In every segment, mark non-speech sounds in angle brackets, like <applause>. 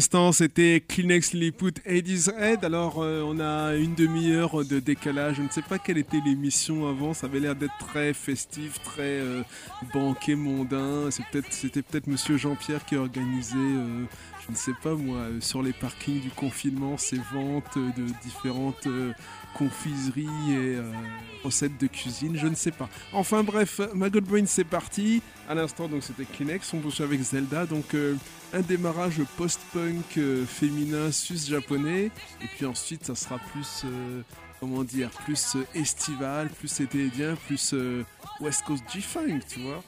C'était Kleenex Lilliput Eddie's Head. Alors, euh, on a une demi-heure de décalage. Je ne sais pas quelle était l'émission avant. Ça avait l'air d'être très festif, très euh, banquet mondain. C'était peut-être Monsieur Jean-Pierre qui organisait, euh, je ne sais pas moi, sur les parkings du confinement, ces ventes de différentes confiseries et recettes de cuisine. Je ne sais pas. Enfin bref, My Brain, c'est parti. À l'instant, donc c'était Kleenex. On poursuit avec Zelda. Donc un démarrage post-punk euh, féminin sus-japonais, et puis ensuite ça sera plus, euh, comment dire, plus euh, estival, plus étédien, plus West Coast G-Funk, tu vois.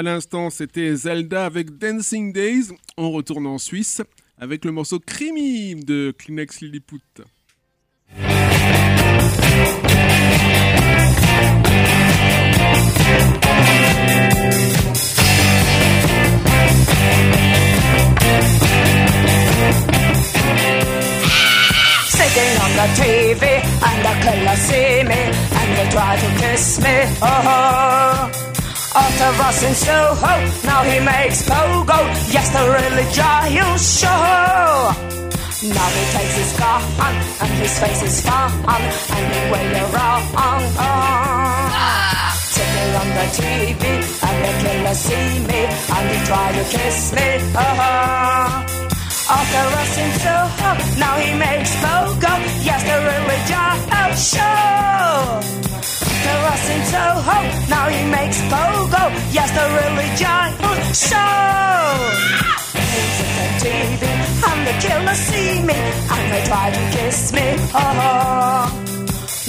À l'instant, c'était Zelda avec Dancing Days. On retourne en Suisse avec le morceau Creamy de Kleenex Lilliput. Sitting on the TV and the killer see me and they try to kiss me. Oh. After us in Soho, now he makes pogo. Yes, the really giant show. Now he takes his gun and his face is fun anyway you're wrong. Sitting on the TV and the killer see me and he try to kiss me. Oh. After us in Soho, now he makes pogo. Yes, the really giant show to us in Soho. Now he makes pogo. Yes, the really giant show. He's on TV and the killers see me and they try to kiss me. Oh.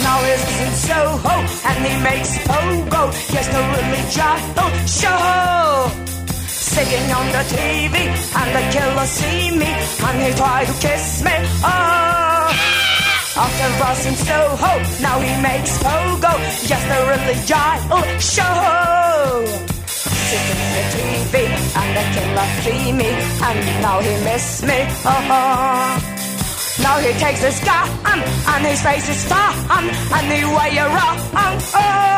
Now he's in Soho and he makes pogo. Yes, the really giant show. Sitting on the TV and the killers see me and they try to kiss me. Oh. After us in Soho, now he makes pogo. Yes, the giant show. Sitting in and the killer see me, and now he miss me. Oh, now he takes his gun and his face is fun and the way. Oh.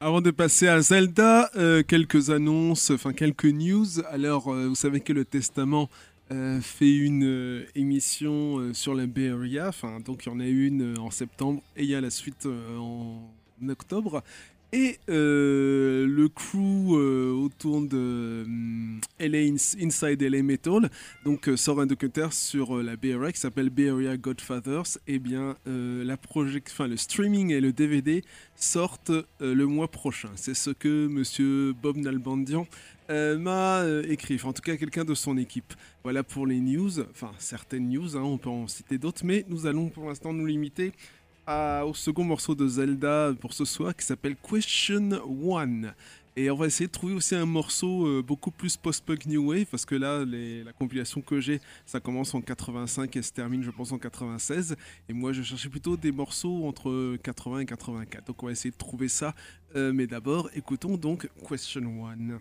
Avant de passer à Zelda, euh, quelques annonces, enfin quelques news. Alors, euh, vous savez que le Testament euh, fait une euh, émission euh, sur la Bay. Enfin, donc il y en a une en septembre et il y a la suite en octobre. Et le crew autour de LA Inside LA Metal donc sort un documentaire sur la Bay qui s'appelle Bay Godfathers. Et bien la project, enfin le streaming et le DVD sortent le mois prochain. C'est ce que Monsieur Bob Nalbandian euh, m'a euh, écrit, en tout cas quelqu'un de son équipe. Voilà pour les news, enfin certaines news, hein, on peut en citer d'autres, mais nous allons pour l'instant nous limiter au second morceau de Zelda pour ce soir qui s'appelle Question One. Et on va essayer de trouver aussi un morceau euh, beaucoup plus post-punk new wave parce que là, la compilation que j'ai, ça commence en 85 et se termine, je pense, en 96. Et moi, je cherchais plutôt des morceaux entre 80 et 84. Donc on va essayer de trouver ça. mais d'abord, écoutons donc Question One.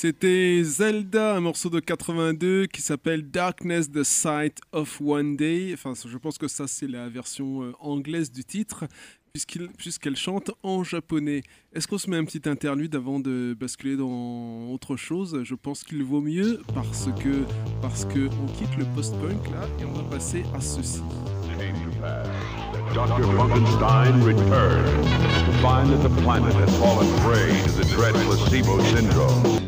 C'était Zelda, un morceau de 82 qui s'appelle Darkness, the Sight of One Day. Enfin, je pense que ça, c'est la version euh, anglaise du titre, puisqu'elle chante en japonais. Est-ce qu'on se met un petit interlude avant de basculer dans autre chose? Je pense qu'il vaut mieux parce que, parce on quitte le post-punk là et on va passer à ceci. Dr. Funkenstein returned to find that the planet had fallen prey to the dread placebo syndrome.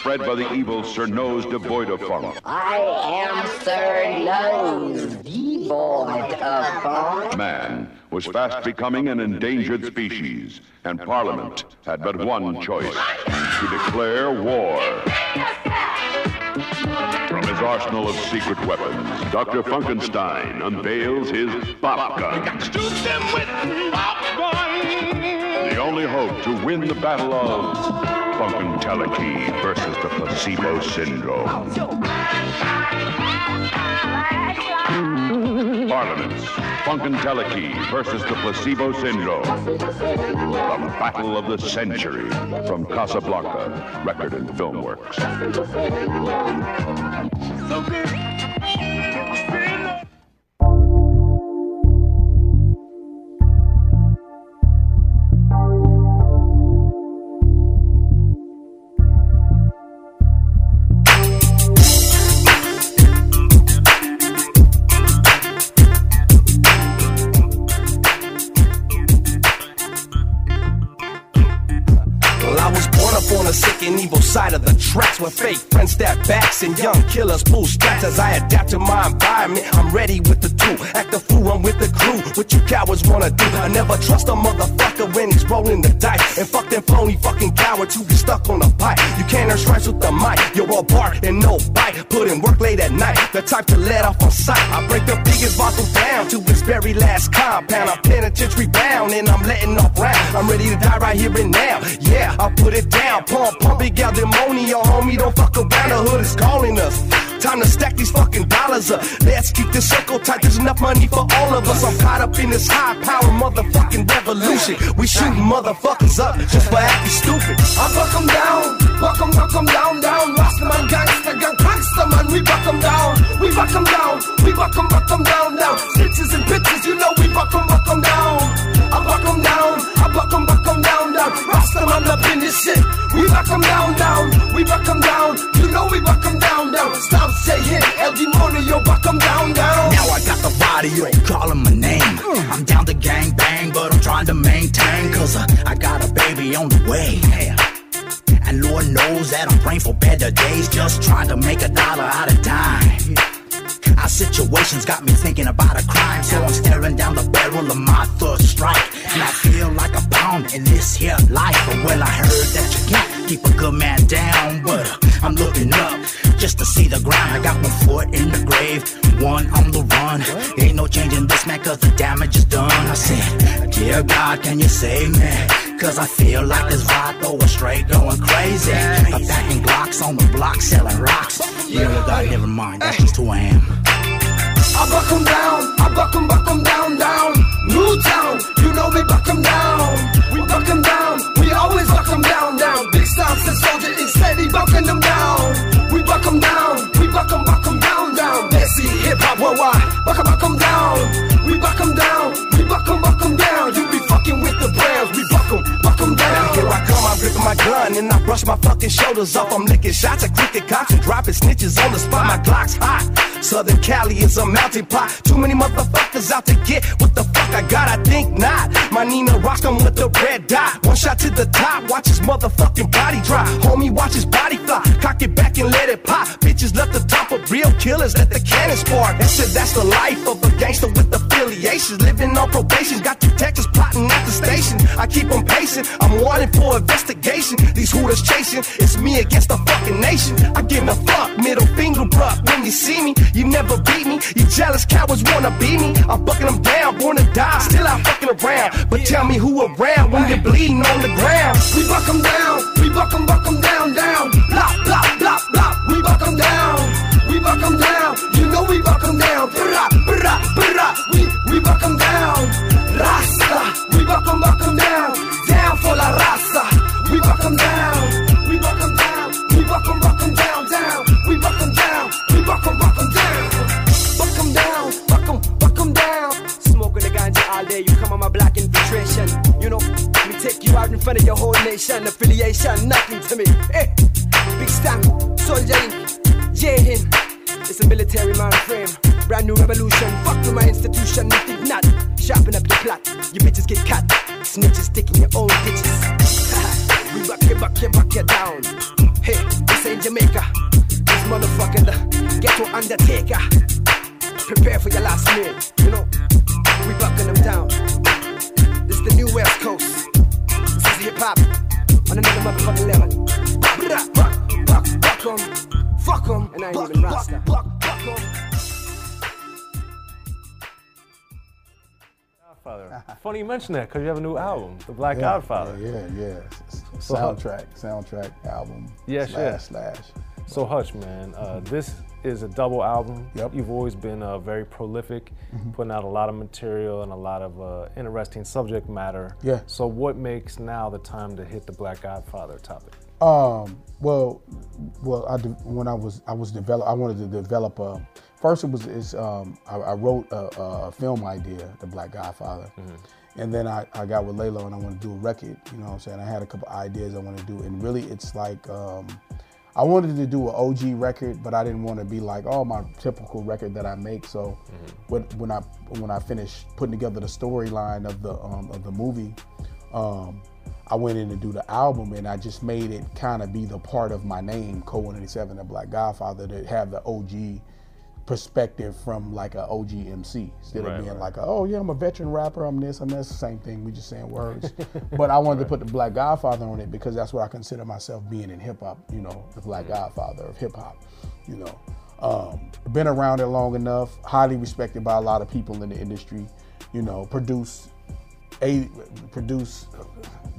Spread by the evil Sir Nose devoid of funk. I am Sir Nose, devoid of funk. Man was fast becoming an endangered species, and Parliament had but one choice to declare war. From his arsenal of secret weapons, Dr. Funkenstein unveils his pop gun. The only hope to win the battle of Funkentelechy versus the placebo syndrome. Parliaments, Funkentelechy versus the placebo syndrome. The battle of the century from Casablanca, Record and Film Works. Well, side of the where fake friends step backs and young killers pull straps as I adapt to my environment. I'm ready with the tool, act the fool, I'm with the crew. What you cowards wanna do? I never trust a motherfucker when he's rolling the dice. And fuck them phony fucking cowards who get stuck on the pipe. You can't earn stripes with the mic, you're all bark and no bite. Put in work late at night, the type to let off on sight. I break the biggest bottle down to its very last compound. I'm penitentiary bound and I'm letting off round. I'm ready to die right here and now. Yeah, I put it down, pump, pump it, gal demonio, homie. Don't fuck around, the hood is calling us. Time to stack these fucking dollars up. Let's keep this circle tight. There's enough money for all of us. I'm caught up in this high power motherfucking revolution. We shooting motherfuckers up just for acting stupid. I buck 'em down, buck 'em, buck 'em down, down. Rastaman gangsta gang, gangsta man. We buck 'em down, we buck 'em down, we buck 'em, buck 'em down, down. Stitches and bitches, you know we buck 'em, buck 'em down. I buck 'em down, I buck 'em, buck 'em down, up in shit. We buck 'em down, down, we buck 'em down. You know we buck 'em down, down. Stop saying El Demonio, buck 'em down, down. Now I got the body, you ain't calling my name. I'm down to gang bang, but I'm trying to maintain. Cause uh, I got a baby on the way. And Lord knows that I'm praying for better days, just trying to make a dollar out of time. Our situations got me thinking about a crime, so I'm staring down the barrel of my third strike. And I feel like a pound in this here life. But well, I heard that you can't keep a good man down, but uh, I'm looking up just to see the ground. I got one foot in the grave, one on the run. Ain't no changing this man, cause the damage is done. I said, Dear God, can you save me? Cause I feel like this vato is straight going crazy. I'm packing Glocks on the block, selling rocks. You know what, God, never mind, that's just who I am. I buck 'em down, I buck 'em, buck 'em down, down. New town, you know we buck 'em down. We buck 'em down, we always buck 'em down, down. Big and soldier is steady bucking them down. 'Em down, we buck 'em, buck 'em down, down. Desi, hip hop, worldwide, buck 'em, buck 'em down. We buck 'em down, we buck 'em, buck 'em down. You be fucking with the Browns, we buck 'em, buck gripping my gun and I brush my fucking shoulders off. I'm licking shots, I click it cops and dropping snitches on the spot. My Glock's hot. Southern Cali is a melting pot. Too many motherfuckers out to get what the fuck I got. I think not. My Nina rocks them with the red dot. One shot to the top, watch his motherfucking body drop. Homie, watch his body fly. Cock it back and let it pop. Bitches left the top of real killers, let the cannon spark. That shit, that's the life of a gangster with affiliations. Living on probation, got detectives plotting at the station. I keep on pacing, I'm wanted for investigation. These hooters chasing, it's me against the fucking nation. I give a fuck, middle finger up when you see me. You never beat me, you jealous cowards wanna beat me. I'm fucking them down, born to die, still out fucking around. But tell me who around when you're bleeding on the ground. We buck 'em mention that because you have a new album, The Black Yeah, Godfather. Yeah, yeah, yeah. So soundtrack, soundtrack album. Yes, slash, yes. slash. So Hutch, man, uh, this is a double album. Yep. You've always been uh, very prolific, putting out a lot of material and a lot of uh, interesting subject matter. Yeah. So what makes now the time to hit the Black Godfather topic? Um, well, well, I de- when I was I was develop I wanted to develop a. First, it was is um, I, I wrote a, a film idea, The Black Godfather, and then I, I got with Laylo and I want to do a record. You know what I'm saying? I had a couple ideas I want to do, and really, it's like um, I wanted to do an OG record, but I didn't want to be like, oh, my typical record that I make. So when, when I when I finished putting together the storyline of the um, of the movie, um, I went in to do the album, and I just made it kind of be the part of my name, Cold 187, the Black Godfather, to have the OG perspective from like a OG MC instead Right, of being right. like, oh yeah, I'm a veteran rapper, I'm this, I'm that. It's the same thing. We just saying words. <laughs> but I wanted to put the Black Godfather on it because that's what I consider myself being in hip hop. You know, the Black Godfather of hip hop. You know, um, been around it long enough, highly respected by a lot of people in the industry. You know, produce a produce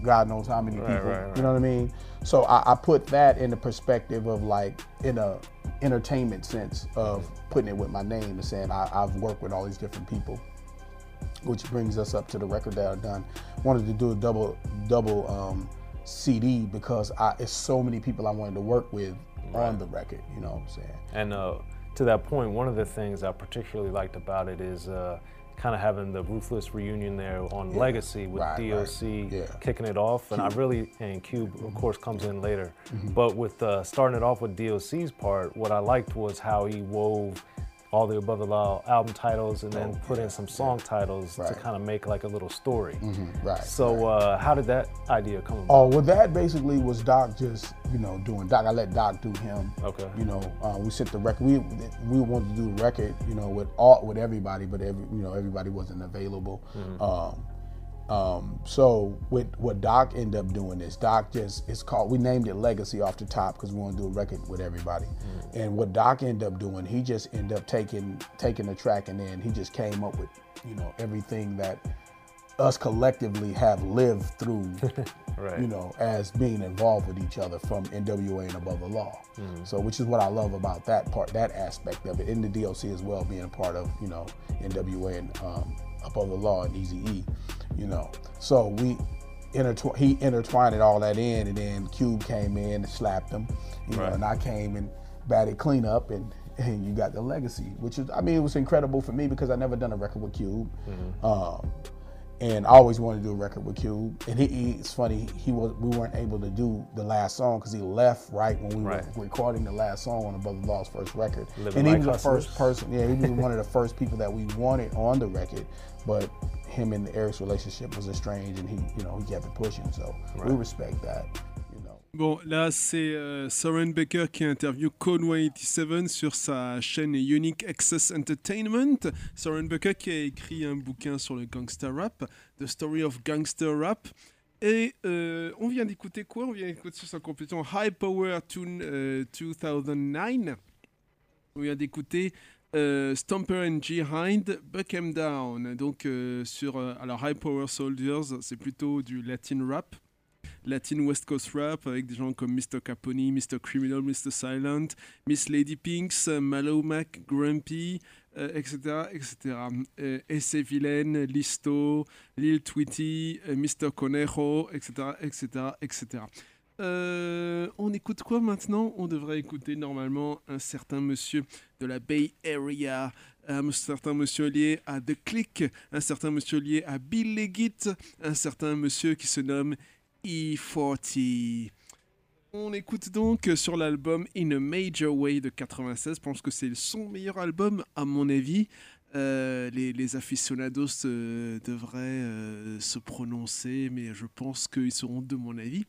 God knows how many Right, people. right, right. You know what I mean? So I, I put that in the perspective of like in a entertainment sense of putting it with my name and saying I, I've worked with all these different people, which brings us up to the record that I've done. Wanted to do a double double um, CD because I, it's so many people I wanted to work with on the record. You know what I'm saying? And uh, to that point, one of the things I particularly liked about it is uh, kind of having the ruthless reunion there on Yeah. Legacy with Right, right. DOC Yeah. kicking it off, and I really and Cube Mm-hmm. of course comes in later. But with uh, starting it off with DOC's part, what I liked was how he wove all the above the law album titles and then Oh, put yeah, in some song titles to kind of make like a little story. Mhm, right, So uh, how did that idea come about? Oh well, that basically was Doc just you know doing Doc. I let Doc do him. Okay. You know, uh, we sent the record. We we wanted to do the record, you know, with all with everybody, but every you know everybody wasn't available. Um, um, so with what Doc ended up doing is Doc just it's called we named it Legacy off the top because we want to do a record with everybody. And what Doc ended up doing, he just ended up taking taking the track and then he just came up with you know everything that us collectively have lived through <laughs> Right. you know, as being involved with each other from NWA and above the law. So, which is what I love about that part, that aspect of it, in the DOC as well, being a part of, you know, NWA and um, above the law and Easy E, you know. So we intertwine, he intertwined it all that in, and then Cube came in and slapped him, you know, and I came and batted cleanup, and. <laughs> And you got the legacy, which is, I mean, it was incredible for me because I never done a record with Cube. Um, and I always wanted to do a record with Cube. And he, he it's funny, he was we weren't able to do the last song because he left right when we Right. were recording the last song on Above the Law's first record. Living and he was the first person, yeah, he was one of the first people that we wanted on the record. But him and Eric's relationship was estranged, and he, you know, he kept it pushing. So we respect that. Bon, là, c'est euh, Soren Baker qui interviewe Code 187 sur sa chaîne Unique Access Entertainment. Soren Baker qui a écrit un bouquin sur le gangster rap, The Story of Gangster Rap. Et euh, on vient d'écouter quoi? On vient d'écouter sur sa compétition High Power Tune euh, 2009. On vient d'écouter Stomper and G Hind, Buck 'em Down. Donc sur alors High Power Soldiers, c'est plutôt du Latin rap. Latin West Coast rap avec des gens comme Mr. Capone, Mr. Criminal, Mr. Silent, Miss Lady Pinks, Malo Mac, Grumpy, euh, etc. etc. Euh, Esse Villain, Listo, Lil Tweety, euh, Mr. Conejo, etc. etc. etc. Euh, on écoute quoi maintenant? On devrait écouter normalement un certain monsieur de la Bay Area, un certain monsieur lié à The Click, un certain monsieur lié à Bill Leggett, un certain monsieur qui se nomme E40. On écoute donc sur l'album In a Major Way de 96. Je pense que c'est son meilleur album, à mon avis. Euh, les, les aficionados euh, devraient euh, se prononcer, mais je pense qu'ils seront de mon avis.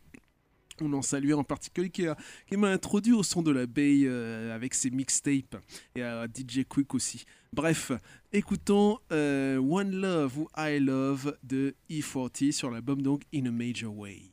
On en salue en particulier qui, qui m'a introduit au son de la Bay euh, avec ses mixtapes et à DJ Quick aussi. Bref, écoutons euh, One Love ou I Love de E40 sur l'album donc In a Major Way.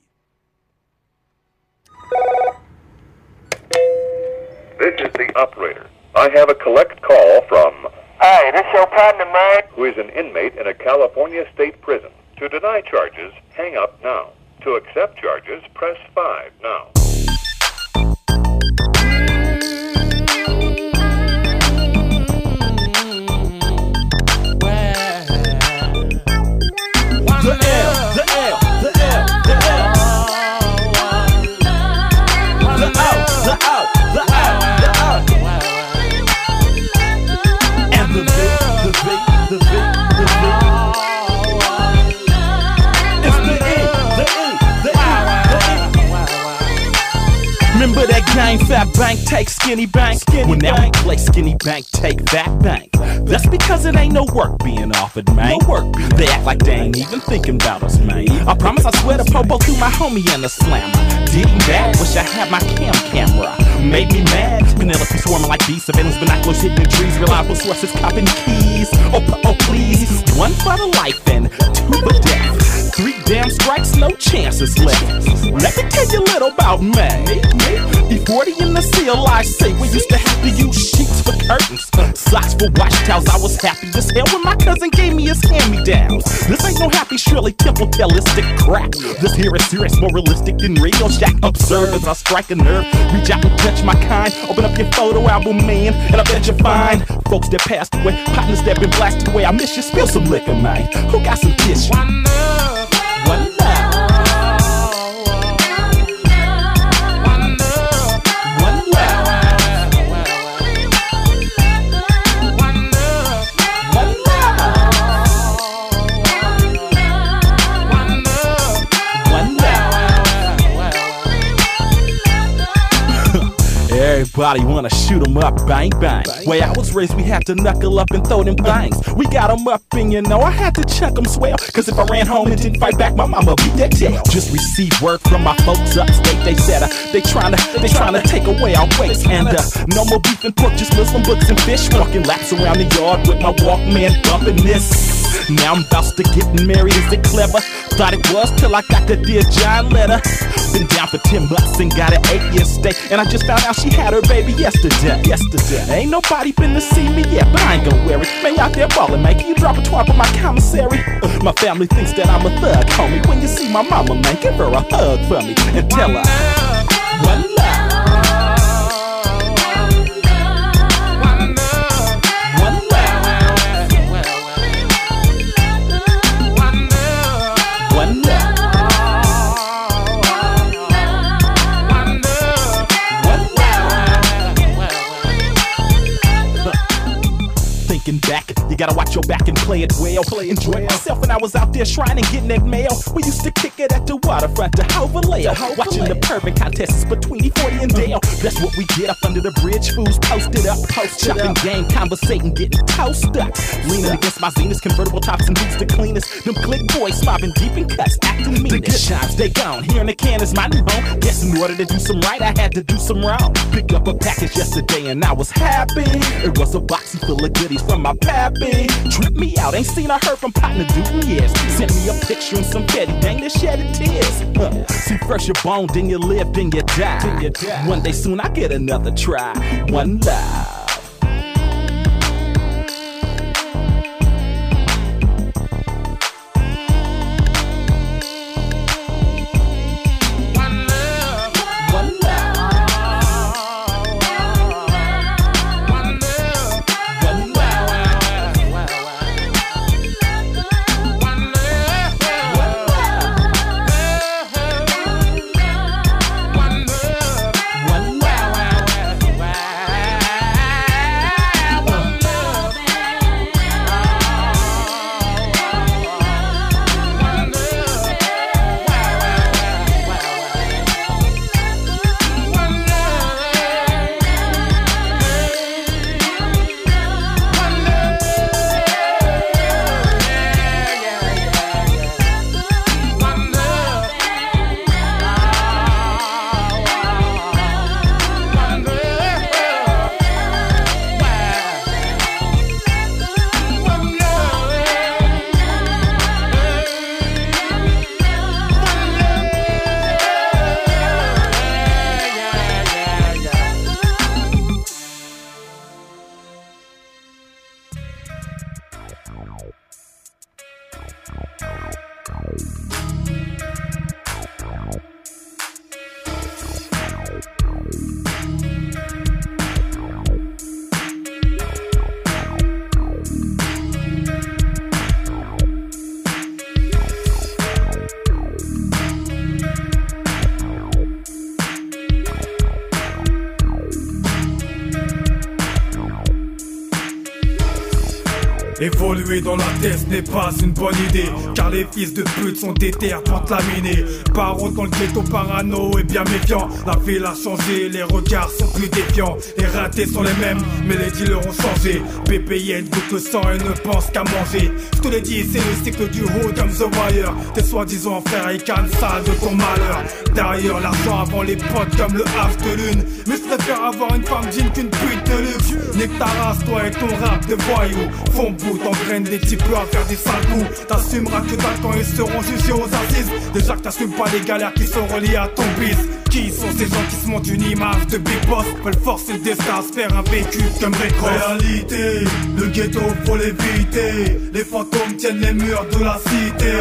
This is the operator. I have a collect call from. Hey, this your partner, man. Who is an inmate in a California state prison. To deny charges, hang up now. To accept charges, press 5 now. Game, Fat Bank take Skinny Bank? well, now we play Skinny Bank take Fat Bank. That's because it ain't no work being offered, man. No work. They act like they ain't even thinking about us, man. I promise I swear to Popo through my homie and the slammer. Did he bad? Wish I had my cam camera. Made me mad. Penelope swarming like bees. Surveillance binoculars hitting the trees. Reliable sources copping keys. Oh, oh, please. One for the life and two for death. Three damn strikes, no chances left. Let me tell you a little about me. E40 in the seal, I say. We used to have to use sheets for curtains, socks for wash towels. I was happy as hell when my cousin gave me his hand me downs. This ain't no happy Shirley Temple realistic crap. This here is serious, more realistic than real. Jack observe as I strike a nerve. Reach out and touch my kind. Open up your photo album, man, and I bet you find folks that passed away, partners that been blasted away. I miss you. Spill some liquor, man. Who got some tissue? Everybody wanna shoot 'em up, bang bang. Way I was raised, we had to knuckle up and throw them bangs. We got 'em up, and you know I had to chuck 'em swell. Cause if I ran home and didn't fight back, my mama beat that tail. Just received word from my folks upstate. They said uh, they tryna they tryna take away our weights. And uh, no more beef and pork, just Muslim books and fish. Walking laps around the yard with my Walkman bumping this. Now I'm about to get married, is it clever? Thought it was till I got the Dear John letter. Been down for 10 months and got an 8 year stay. And I just found out she had her baby yesterday. Yesterday. Ain't nobody been to see me yet, but I ain't gonna wear it. Man, out there ballin', man. Can you drop a twat on my commissary? Uh, my family thinks that I'm a thug, homie. When you see my mama, man, give her a hug for me and tell her. One love. Gotta watch your back and play it well. Play enjoy myself when I was out there shrining, getting that mail. We used to kick it at the waterfront to Hovaleo. Watching the perfect contests between E40 and Dale. Uh-huh. That's what we did up under the bridge. Fools posted up, post chopping game, conversating, getting toasted up. Leaning against my Zenith, convertible tops and boots the cleanest. Them click boys mobbing deep in cuts, acting mean. The good times they gone. Here in the can is my new home. Guess in order to do some right, I had to do some wrong. Picked up a package yesterday and I was happy. It was a boxy full of goodies from my pappy. Tripped me out, ain't seen or heard from partner dude in years. Sent me a picture and some petty dang that shedded tears. Huh. See, first you bone, then you live. Then you die. One day soon I get another try. One love. Évoluer dans la tête n'est pas une bonne idée Car les fils de pute sont déter pour te laminer. Parents dans le ghetto parano et bien méfiant La ville a changé, les regards sont plus défiants. Les ratés sont les mêmes, mais les dealers ont changé. PPN goûte le sang et ne pense qu'à manger. Je te l'ai dit, c'est le cycle du haut comme The Wire. Tes soi-disant frères et canne sale de ton malheur. Derrière l'argent avant les potes comme le half de lune. Mais je préfère avoir une femme digne qu'une pute de luxe. Nique ta race, toi et ton rap de voyous. Font bout, t'engraines des types à faire des sales coups. T'assumeras que t'as quand ils seront jugés aux assises. Déjà que t'assumes pas les galères qui sont reliées à ton bis Qui sont ces gens qui se montent une image de big boss Veulent forcer le destin à se faire un vécu comme Réalité, le ghetto faut l'éviter. Les fantômes tiennent les murs de la cité.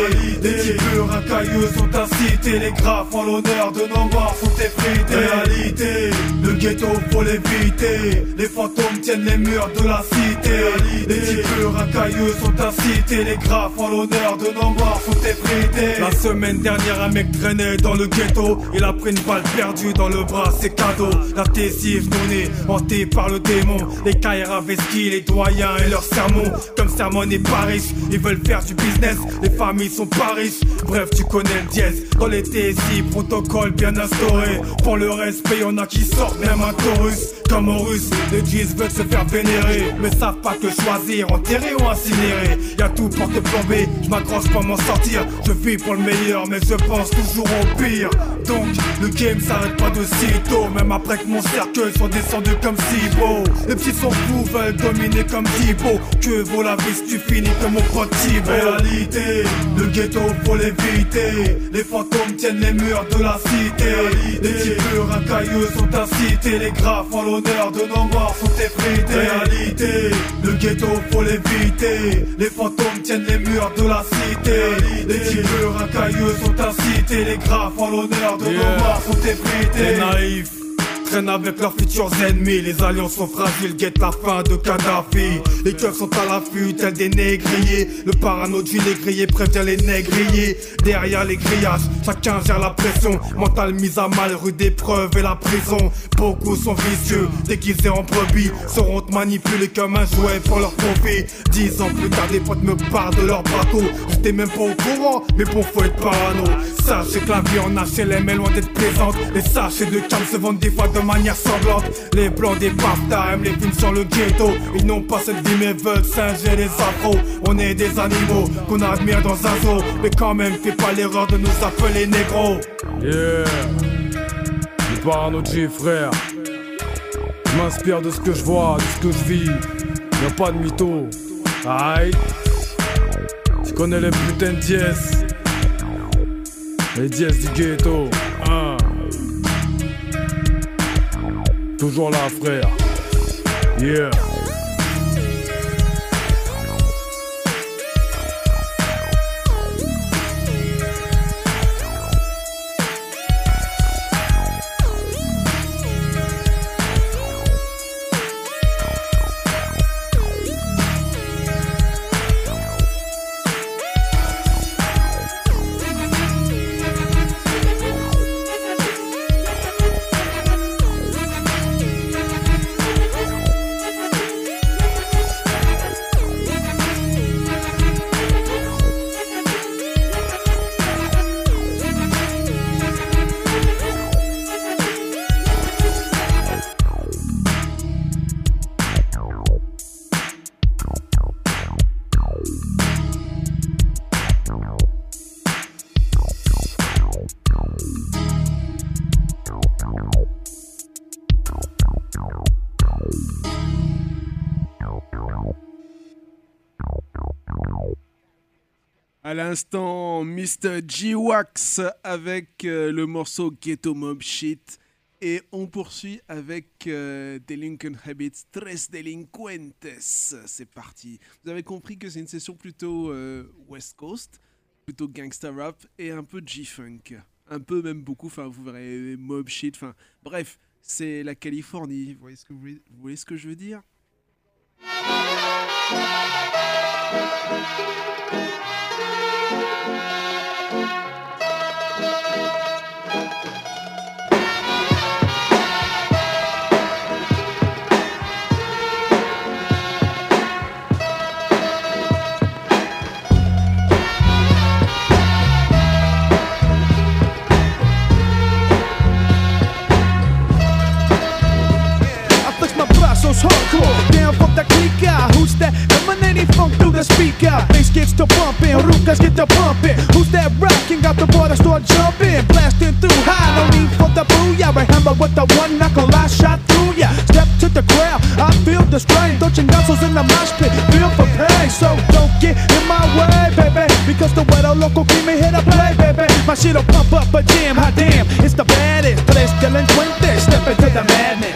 Les types racailleux sont incités. Les graphes en l'honneur de nos morts sont effrités. Réalité, le ghetto faut l'éviter. Les fantômes tiennent les murs de la cité. Les types racailleux sont incités. Les graphes en l'honneur de nos morts sont effrités. La semaine dernière un mec traînait dans le ghetto. Il a pris une balle perdue dans le bras, c'est cadeau. La tessive donnée, hantée par le démon. Les Kaira Veski, les doyens et leurs sermons. Comme sermon n'est pas riche, ils veulent faire du business. Les familles sont pas riches, bref tu connais le dièse. Dans les TSI, protocole bien instauré. Pour le respect, y'en a qui sortent même un chorus. Comme en russe, les G's veulent se faire vénérer. Mais savent pas que choisir, enterrer ou incinérer. Y'a tout pour te plomber, je m'accroche pour m'en sortir. Je vis pour le meilleur, mais je pense toujours au pire. Donc, le game s'arrête pas de sitôt Même après que mon cercueil soit descendu comme si beau Les petits sont fous, veulent dominer comme Thibaut Que vaut la vie si tu finis comme mon pote Réalité, le ghetto faut l'éviter. Les fantômes tiennent les murs de la cité. Les types racailleux sont incités. Les graphes en l'honneur de nos morts sont effrités Réalité, le ghetto faut l'éviter. Les fantômes tiennent les murs de la cité. Les types racailleux sont incités. Les graphes en l'honneur de nos morts sont effrités Les naïfs traînent avec leurs futurs ennemis. Les alliances sont fragiles, guettent la fin de Kadhafi. Les keufs sont à l'affût, tels des négriers. Le parano du négrier prévient les négriers. Derrière les grillages, chacun gère la pression. Mental mise à mal, rue d'épreuve et la prison. Beaucoup sont vicieux, déguisés en brebis. Seront manipulés comme un jouet pour leur profit. Dix ans plus tard, des potes me parlent de leur bateau. J'étais même pas au courant, mais bon, faut être parano. Sachez que la vie en HLM est loin d'être plaisante. Les sachets de calme se vendent des fois manière sanglante. Les blancs des aiment les films sur le ghetto. Ils n'ont pas cette vie mais veulent singer les afros. On est des animaux qu'on admire dans un zoo. Mais quand même, fais pas l'erreur de nous appeler négros. Yeah. Du parano G, frère. Je m'inspire de ce que je vois, de ce que je vis. Y'a pas de mytho. Aïe. Tu connais les putains de dièses. Les dièses du ghetto. Toujours là, frère. Yeah. L'instant, Mr. G-Wax avec euh, le morceau Ghetto Mob Shit. Et on poursuit avec euh, Delinquent Habits, Tres Delinquentes. C'est parti. Vous avez compris que c'est une session plutôt euh, West Coast, plutôt gangsta rap et un peu G-Funk. Un peu, même beaucoup. Enfin, vous verrez Mob Shit. Enfin, bref, c'est la Californie. Vous voyez ce que je veux dire? Who's that? Emanating funk through the speaker. Bass gets to pumping, Rukas get to pumping. Who's that rocking? Got the water start jumping, blasting through high. No need for the booyah. I hammer with the one knuckle, I shot through ya. Step to the crowd, I feel the strain. Don't chingasos in the mosh pit, feel for pain. So don't get in my way, baby. Because the weather local keep me here to play, baby. My shit'll pump up a jam, hot damn. It's the baddest, tres delinquentes. Step into the madness.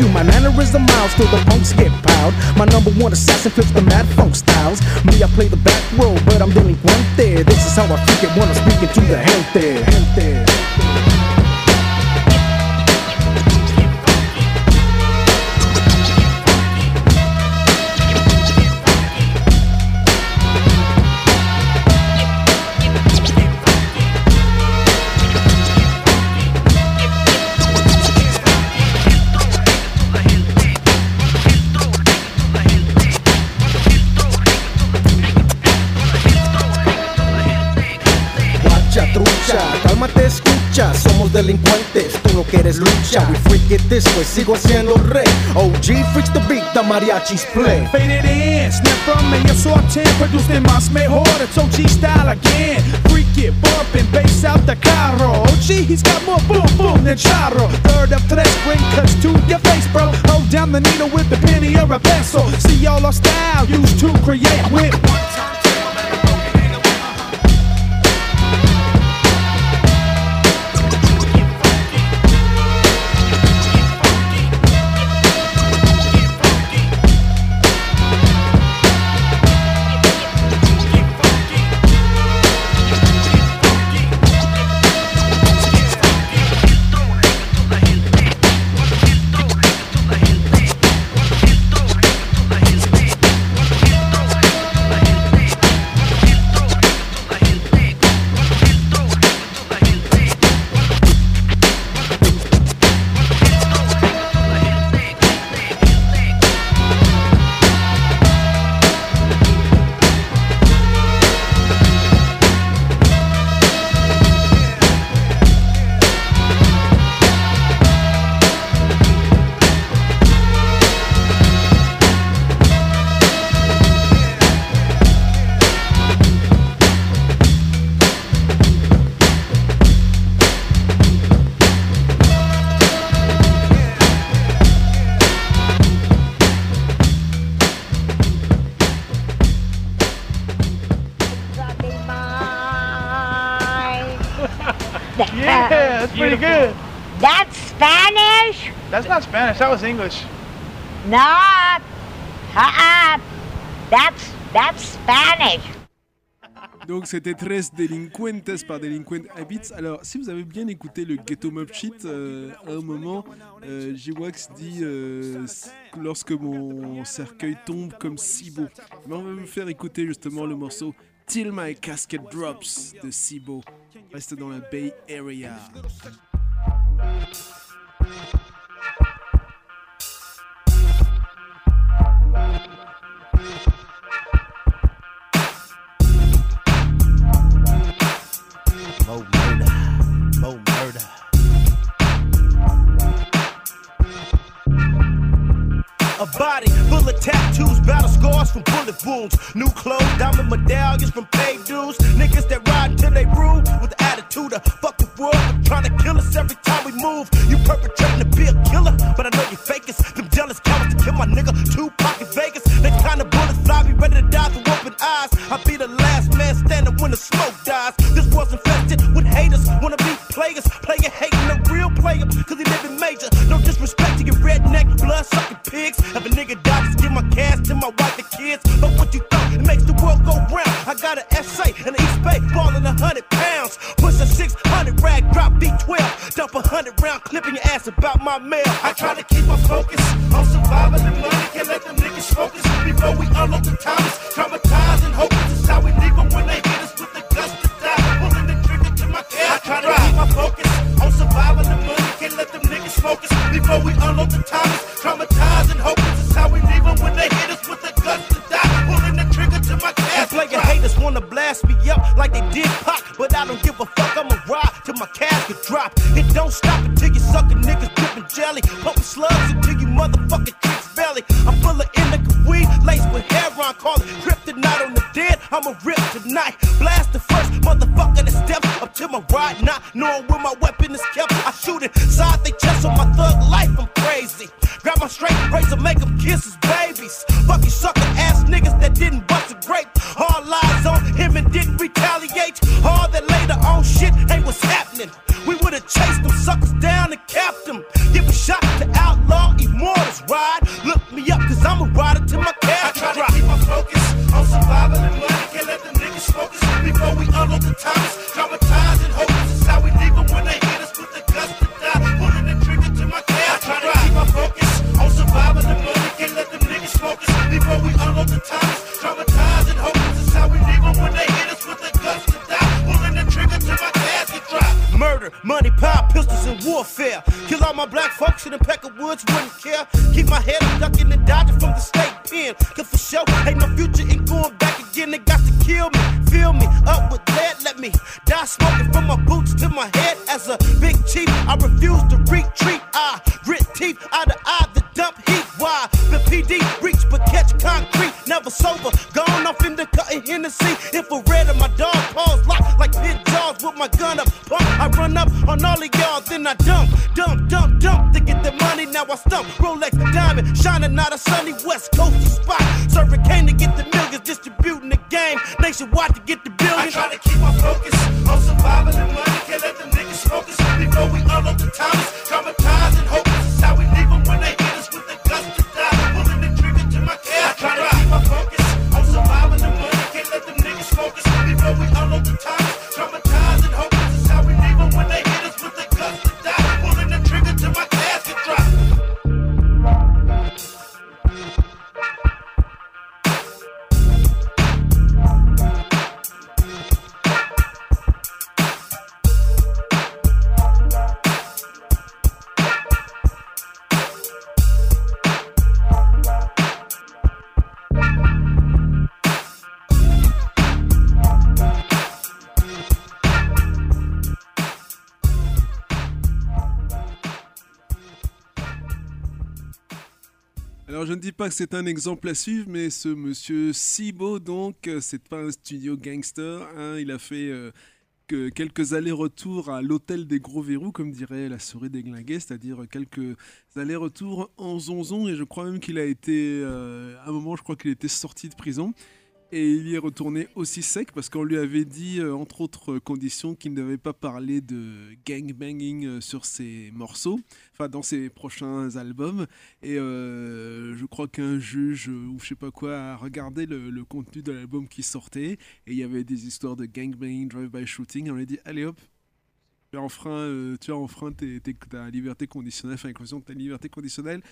you. My mannerism miles till the punks get piled. My number one assassin flips the mad funk styles. Me, I play the back row, but I'm delinquente. This is how I freak it when I'm speaking to the gente. gente. Guacha, escucha Somos delincuentes, tú no quieres lucha. We freak it this way, sigo siendo rey. OG freaks the beat, the mariachis play. Faded in, snap from me, so I'm 10 Producing más mejor, it's OG style again. Freak it, bumping, bass out the carro. OG, he's got more boom boom than charro. Third of tres, bring cuts to your face, bro. Hold down the needle with the penny or a pencil See all our style used to create with one time That was English. Not. Uh-uh. That's, that's Spanish. Donc c'était 13 délinquentes par délinquentes habits. Alors si vous avez bien écouté le Ghetto Mob Shit, euh, à un moment, euh, J-Wax dit euh, lorsque mon cercueil tombe comme si beau. Mais on va vous faire écouter justement le morceau Till My Casket Drops de Sibo. Reste dans la Bay Area. Mo murder, mo murder. A body full of tattoos, battle scars from bullet wounds. New clothes, diamond medallions from paid dues. Niggas that ride until they rule with the attitude of fuck the world, but trying to kill us every time we move. You perpetrating to be a killer, but I know you fakers. Them jealous cowards to kill my nigga Tupac Vegas. Next time the bullets fly, be ready to die through open eyes. I'll be the last man standing when the smoke dies. This was infested with haters, wanna be players. Player hating a real player, cause he living major. No disrespect to your redneck, blood sucking pigs. If a nigga die, just give my cash to my wife and kids. But what you thought? It makes the world go round. I got an SA and an East Bay, ballin' a hundred pounds. Push a 600 rag, drop B12. Dump a hundred round, clipping your ass about my mail. I try to keep my focus on surviving the money. Focus before we unload the Thomas. Traumatized and hopeless is how we leave them when they hit us with the guts to die. Pulling the trigger to my cash. I try to keep my focus on surviving the money. Can't let them niggas focus before we unload the Thomas. Traumatized and hopeless is how we leave them when they hit us with the guts to die. Pulling the trigger to my cash. And player haters wanna blast me up like they did Pac, but I don't give a fuck. I'ma ride till my casket drop. It don't stop until you suckin' niggas drippin' jelly, pumping slugs until you motherfucking tricks call it kryptonite on the dead. I'ma rip tonight, blast the first motherfucker that steps up to my ride, not knowing where my weapon is kept. I shoot it side they chest on my thug life. I'm crazy. Grab my straight razor, make them kiss his babies. Fuck you sucker ass niggas that didn't bust a grape. All lies on him and didn't retaliate. All that later on shit ain't what's happening. We would've chased them suckers down pas que c'est un exemple à suivre, mais ce monsieur Sibo, donc, euh, c'est pas un studio gangster. hein, il a fait euh, que quelques allers-retours à l'hôtel des gros verrous, comme dirait la souris déglinguée, c'est-à-dire quelques allers-retours en zonzon. Et je crois même qu'il a été, euh, à un moment, je crois qu'il était sorti de prison. Et il y est retourné aussi sec parce qu'on lui avait dit, euh, entre autres conditions, qu'il ne devait pas parler de gangbanging euh, sur ses morceaux, enfin dans ses prochains albums. Et euh, je crois qu'un juge ou je sais pas quoi a regardé le, contenu de l'album qui sortait et il y avait des histoires de gangbanging, drive-by shooting. On lui a dit, allez hop, tu as enfreint, tu as enfreint ta liberté conditionnelle, enfin, l'inclusion de ta liberté conditionnelle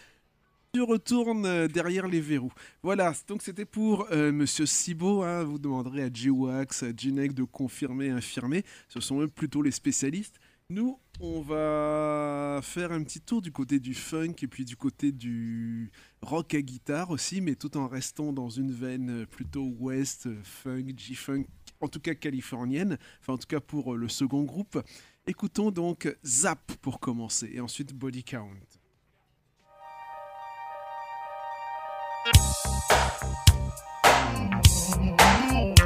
tu retournes euh, derrière les verrous. Voilà, donc c'était pour euh, Monsieur Sibo. hein. vous demanderez à G-Wax, à Ginec de confirmer, infirmer. Ce sont eux plutôt les spécialistes. Nous, on va faire un petit tour du côté du funk et puis du côté du rock à guitare aussi, mais tout en restant dans une veine euh, plutôt west, funk, G-funk, en tout cas californienne, enfin en tout cas pour le second groupe. Écoutons donc Zap pour commencer et ensuite Body Count. Somebody somewhere told me this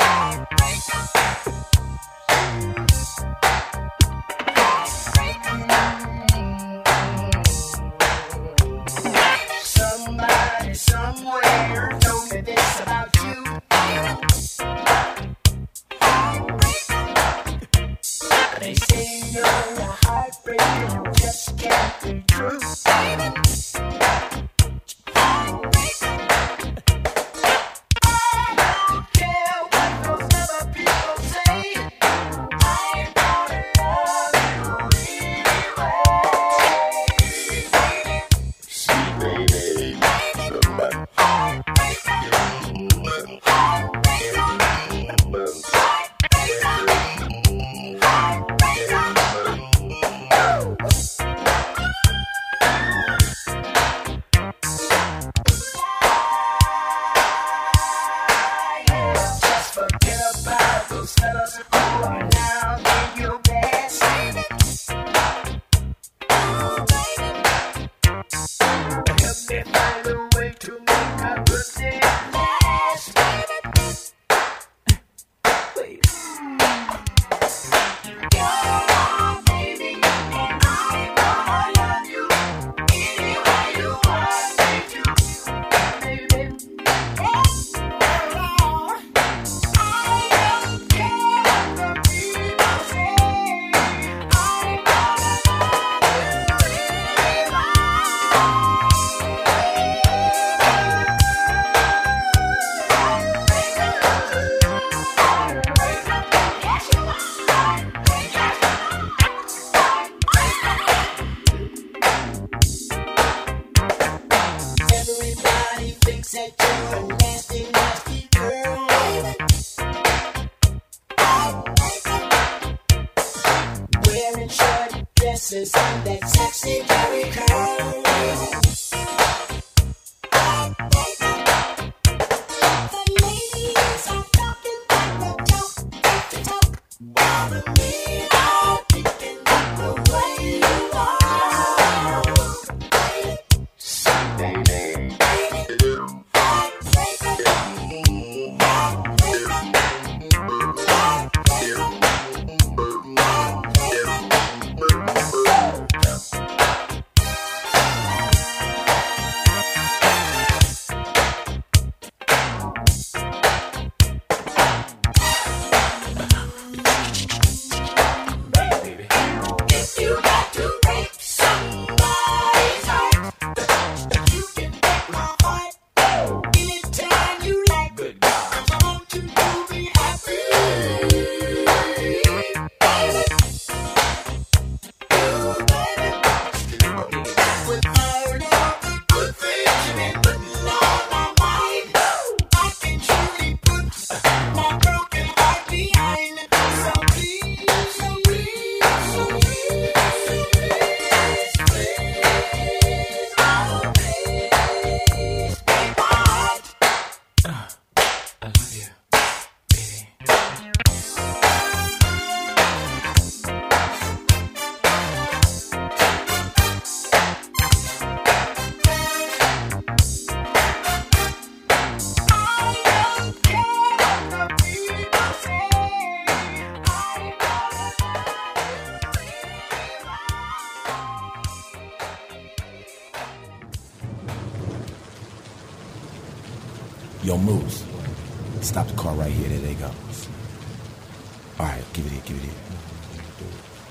about you.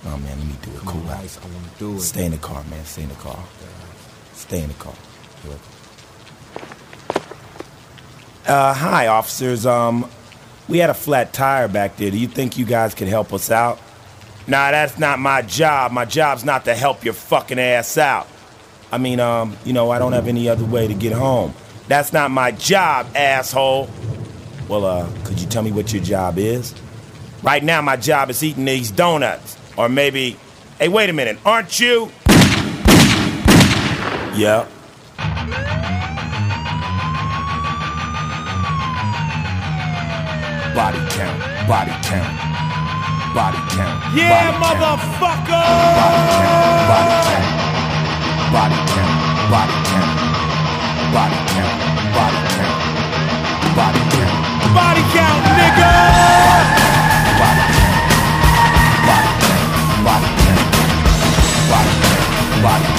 Oh man, let me do it. Cool out. I want to do it. Stay in the car, man. Stay in the car. Stay in the car. Uh, hi, officers. Um, we had a flat tire back there. Do you think you guys could help us out? Nah, that's not my job. My job's not to help your fucking ass out. I mean, um, you know, I don't have any other way to get home. That's not my job, asshole. Well, uh, could you tell me what your job is? Right now, my job is eating these donuts. Or maybe, hey, wait a minute, aren't you? Yeah. Body count, body count, body count. Yeah, body count, motherfucker! Body count, body count, body count, body count, body count, body count, Body count, nigga! Body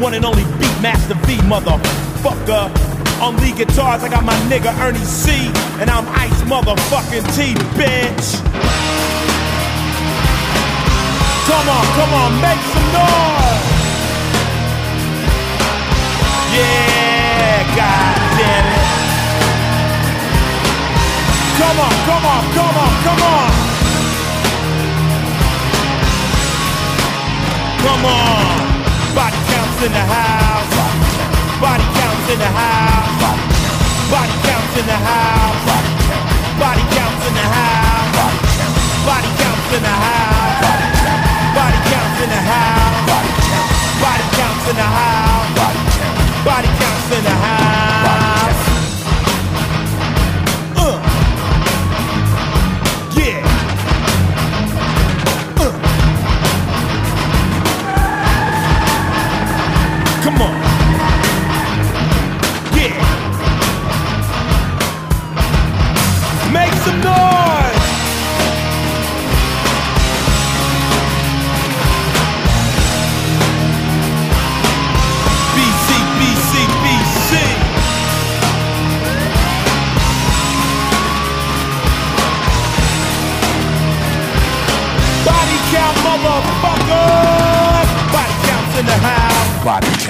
one and only Beatmaster V, motherfucker. On lead guitars, I got my nigga Ernie C. And I'm Ice motherfucking T, bitch. Come on, come on, make some noise. Yeah, god damn it. Come on, come on, come on, come on. Come on. Body counts in the house. Body counts in the house. Body counts in the house. Body counts in the house. Body counts in the house. Body counts in the house. Body counts in the house. Body counts in the house.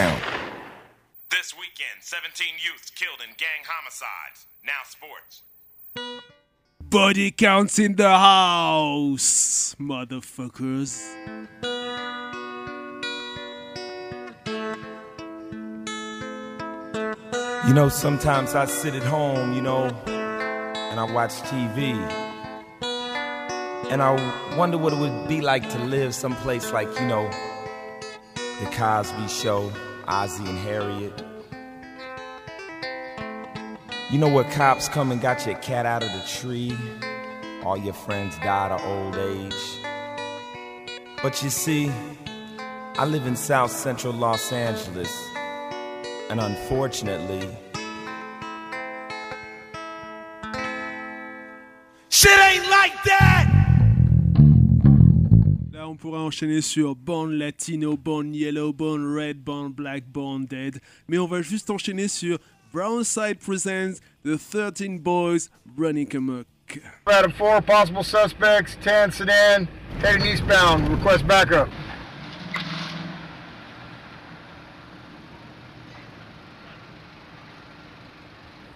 Count. This weekend, 17 youths killed in gang homicides. Now sports. Body counts in the house, motherfuckers. You know, sometimes I sit at home, you know, and I watch TV. And I wonder what it would be like to live someplace like, you know, The Cosby Show, Ozzie and Harriet. You know where cops come and got your cat out of the tree? All your friends died of old age. But you see, I live in South Central Los Angeles. And unfortunately, shit ain't like that! Là, on pourrait enchaîner sur Born Latino, Born Yellow, Born Red, Born Black, Born Dead. Mais on va juste enchaîner sur Brownside Presents The 13 Boys Running Amok. Adam 4, possible suspects, 10 sedan, heading eastbound. Request backup.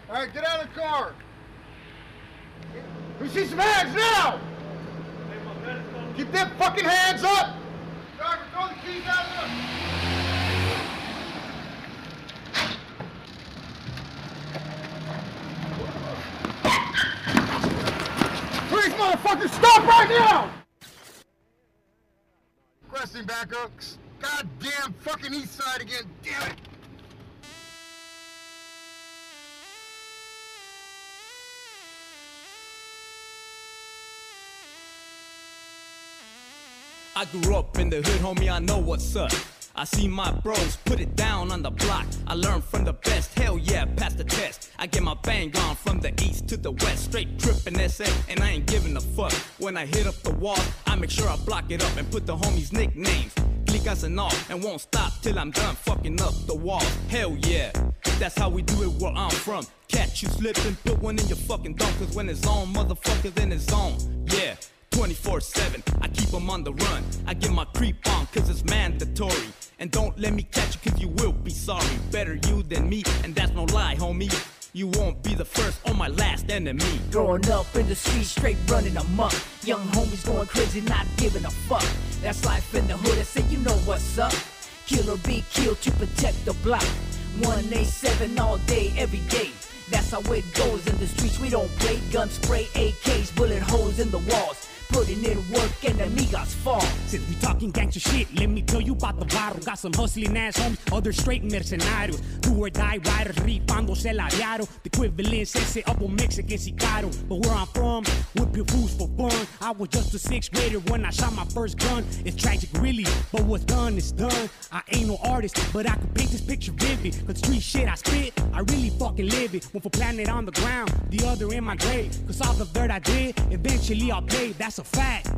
All right, get out of the car. We see some hands now. Keep them fucking hands up. Driver, throw the keys out of the... Please, motherfuckers, stop right now! Requesting backup. Goddamn fucking east side again, damn it! I grew up in the hood, homie, I know what's up. I see my bros put it down on the block. I learned from the best, hell yeah, pass the test. I get my bang on from the east to the west, straight trippin' SA, and I ain't giving a fuck. When I hit up the wall, I make sure I block it up and put the homies' nicknames. Clicas and all, and won't stop till I'm done fucking up the wall. Hell yeah, that's how we do it where I'm from. Catch you slipping, put one in your fucking dome, cause when it's on, motherfuckers in it's on. Yeah. 24 7, I keep 'em on the run. I get my creep on, cause it's mandatory. And don't let me catch you, cause you will be sorry. Better you than me, and that's no lie, homie. You won't be the first or my last enemy. Growing up in the streets, straight running amok. Young homies going crazy, not giving a fuck. That's life in the hood. I say, you know what's up. Kill or be killed to protect the block. 187 all day, every day. That's how it goes in the streets. We don't play guns, spray AKs, bullet holes in the walls. Putting in work and amigos fall. Since we talking gangster shit, let me tell you about the barro. Got some hustling ass homies, other straight mercenarios. Do or die riders, rifándose el aviario. The equivalent ese upper Mexican sicaro. But where I'm from, with pure fools for fun. I was just a sixth grader when I shot my first gun. It's tragic, really, but what's done is done. I ain't no artist, but I can paint this picture vivid. Cause street shit I spit, I really fucking live it. One for planet on the ground, the other in my grave. Cause all the dirt I did, eventually I'll pay. That's a fact.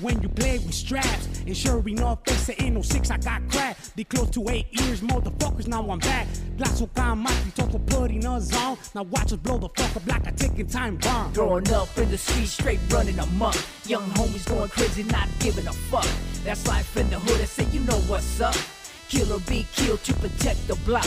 When you play with straps, and sure enough, they say ain't no six, I got crack. They close to eight years, motherfuckers, now I'm back. Glass Mike, talk for putting us on. Now watch us blow the fuck up like a ticking time bomb. Growing up in the street, straight running amok. Young homies going crazy, not giving a fuck. That's life in the hood. I say, you know what's up. Kill or be killed to protect the block.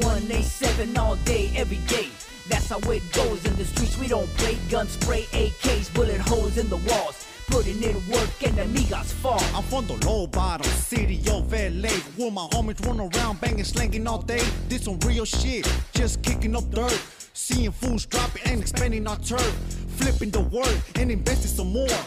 187 all day, every day. That's how it goes in the streets. We don't play guns, spray AKs, bullet holes in the walls. Putting in work and amigos fall. I'm from the low bottom city of LA, where my homies run around banging, slanging all day. Did some real shit, just kicking up dirt. Seeing fools dropping and expanding our turf. Flipping the word and investing some more.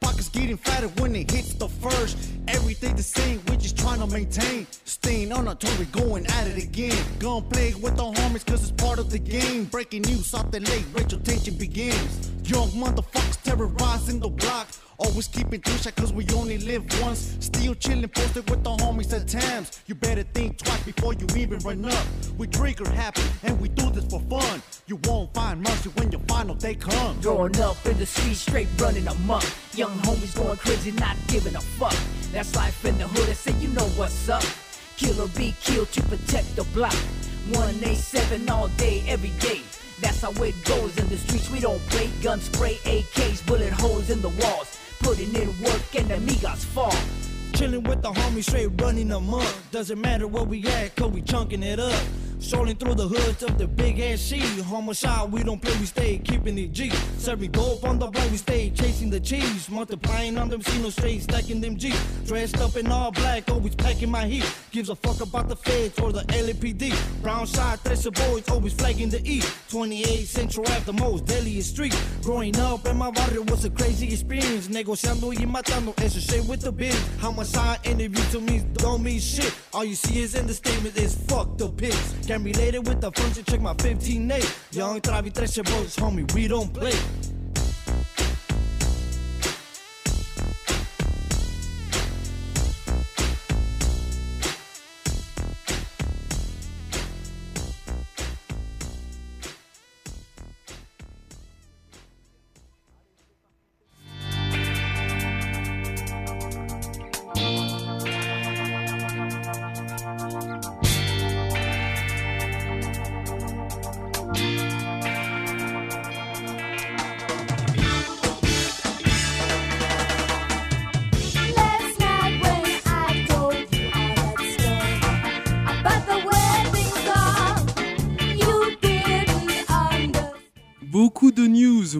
Pockets getting fatter when it hits the first. Everything the same, we just trying to maintain. Staying on our tour, we going at it again. Gun play with the homies, cause it's part of the game. Breaking news off the late, Rachel tension begins. Young motherfuckers terrorizing the block. Always keeping two shot cause we only live once. Still chilling posted with the homies at times. You better think twice before you even run up. We trigger happy and we do this for fun. You won't find mercy when your final day comes. Growing up in the street, straight running amok. Young homies going crazy, not giving a fuck. That's life in the hood. I say, you know what's up. Kill or be killed to protect the block. 187 all day, every day. That's how it goes in the streets. We don't play guns, spray AKs, bullet holes in the walls. Putting in work and amigos fall. Chilling with the homies, straight running amok. Doesn't matter where we at, cause we chunking it up. Strolling through the hoods of the big ass C. Homicide, we don't play, we stay keeping it G. Serving dope on the block, we stay chasing the cheese. Multiplying on them, see no straight stacking them G. Dressed up in all black, always packing my heat. Gives a fuck about the feds or the LAPD. Brown side, Thresher boys, always flagging the E. 28 Central Ave, the most deadliest street. Growing up in my barrio was a crazy experience. Negociando y matando, eso shit with the biz. Homicide interview to me don't mean shit. All you see is in the statement is fuck the pigs. Can relate it with the function, check my 15 8. Young Travi Thresher boys, homie, we don't play.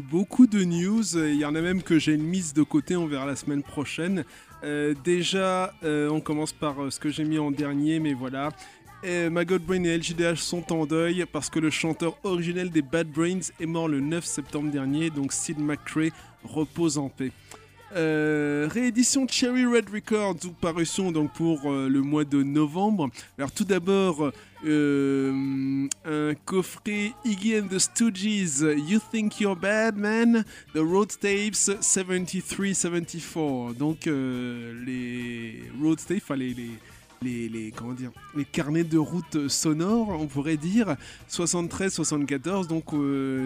Beaucoup de news. Il y en a même que j'ai mise de côté, on verra la semaine prochaine. Euh, déjà, euh, on commence par euh, ce que j'ai mis en dernier, mais voilà. Euh, Maggot Brain et LJDH sont en deuil parce que le chanteur originel des Bad Brains est mort le 9 septembre dernier, donc Sid McCrae repose en paix. Réédition Cherry Red Records ou parution donc pour le mois de novembre. Alors tout d'abord euh, un coffret Iggy and the Stooges You Think You're Bad Man The Road Tapes 73-74 donc euh, les road tapes enfin, les, les, carnets de route sonores on pourrait dire 73-74 donc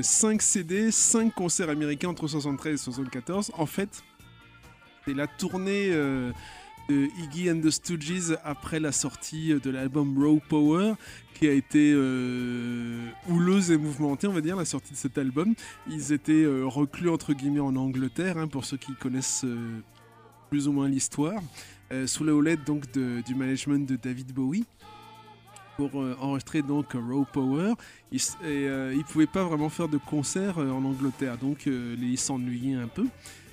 5 CD 5 concerts américains entre 73 et 74 en fait c'est la tournée euh, Iggy and the Stooges après la sortie de l'album Raw Power qui a été euh, houleuse et mouvementée, on va dire, la sortie de cet album. Ils étaient euh, reclus entre guillemets en Angleterre, hein, pour ceux qui connaissent euh, plus ou moins l'histoire, euh, sous la houlette donc du management de David Bowie pour enregistrer donc Raw Power. Ils, et, ils pouvaient pas vraiment faire de concert en Angleterre, donc ils s'ennuyaient un peu.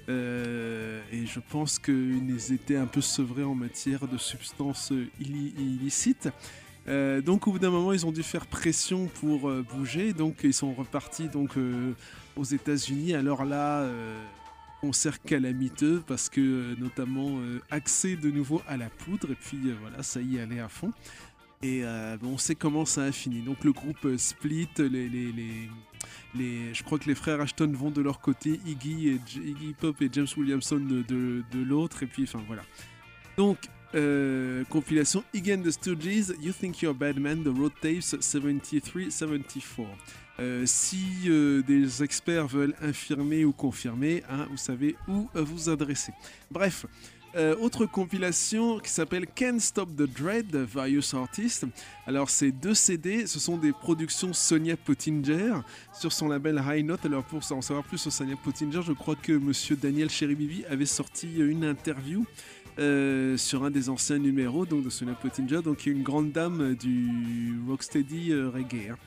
Euh, et je pense qu'ils étaient un peu sevrés en matière de substances euh, illi- illicites. Euh, donc au bout d'un moment, ils ont dû faire pression pour bouger. Donc ils sont repartis donc aux États-Unis. Alors là, concert calamiteux parce que notamment axé de nouveau à la poudre et puis voilà ça y allait à fond et on sait comment ça a fini donc le groupe split les, les, les, je crois que les frères Ashton vont de leur côté Iggy, et, Iggy Pop et James Williamson de, de, l'autre et puis enfin voilà donc euh, compilation Iggy and the Stooges You Think You're a Bad Man The Road Tapes 73-74 euh, si euh, des experts veulent infirmer ou confirmer, hein, vous savez où vous adresser. Bref, euh, autre compilation qui s'appelle Can't Stop the Dread, Various Artists. Alors, ces deux CD, ce sont des productions Sonia Pottinger sur son label High Note. Alors, pour en savoir plus sur Sonia Pottinger, je crois que monsieur Daniel Cheribibi avait sorti une interview. euh, sur un des anciens numéros donc de Sonia Pottinger, donc une grande dame du rocksteady euh, reggae. hein.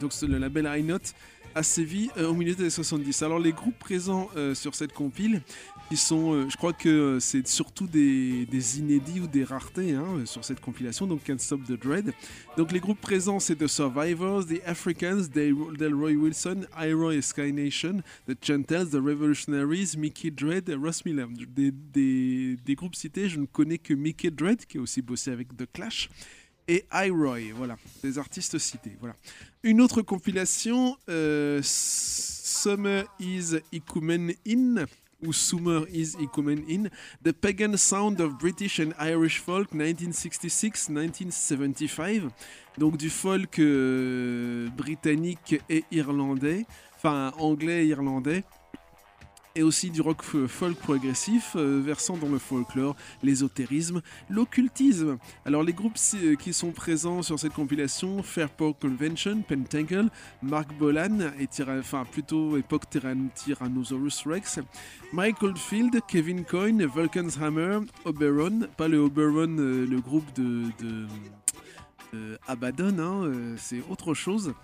Donc le label High Note a sévi euh, au milieu des années 70. Alors les groupes présents euh, sur cette compile, qui sont, euh, je crois que euh, c'est surtout des, inédits ou des raretés hein, euh, sur cette compilation, donc Can't Stop the Dread. Donc les groupes présents, c'est The Survivors, The Africans, Del- Delroy Wilson, Iroy et Sky Nation, The Chantels, The Revolutionaries, Mickey Dread et Ross Miller. Des, groupes cités, je ne connais que Mickey Dread, qui a aussi bossé avec The Clash et Iroy, voilà, des artistes cités, voilà. Une autre compilation, Summer is Ecumen In, ou Summer is Ecumen In, The Pagan Sound of British and Irish Folk 1966-1975, donc du folk euh, britannique et irlandais, enfin anglais et irlandais, et aussi du rock folk progressif, euh, versant dans le folklore, l'ésotérisme, l'occultisme. Alors les groupes euh, qui sont présents sur cette compilation, Fairport Convention, Pentacle, Mark Bolan, et enfin plutôt époque Tyrann- Tyrannosaurus Rex, Mike Oldfield, Kevin Coyne, Vulcan's Hammer, Oberon, pas le Oberon, euh, le groupe de, Abaddon, hein, c'est autre chose.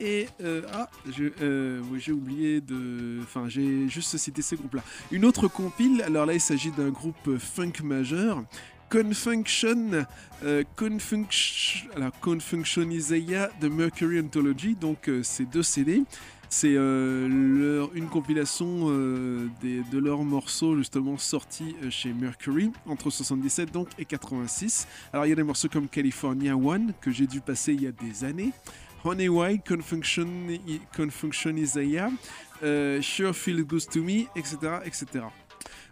Et euh, ah, euh, j'ai oublié de. Enfin, j'ai juste cité ces groupes-là. Une autre compile, alors là, il s'agit d'un groupe funk majeur. Confunction, euh, Confunction, Isaiah de Mercury Anthology, donc euh, c'est deux CD. C'est une compilation des- de leurs morceaux justement sortis chez Mercury entre 77 donc et 86. Alors il y a des morceaux comme California One que j'ai dû passer il y a des années. Honey White, Confunction, Confunction Isaiah, euh, Sure Feel Good to Me, etc. etc.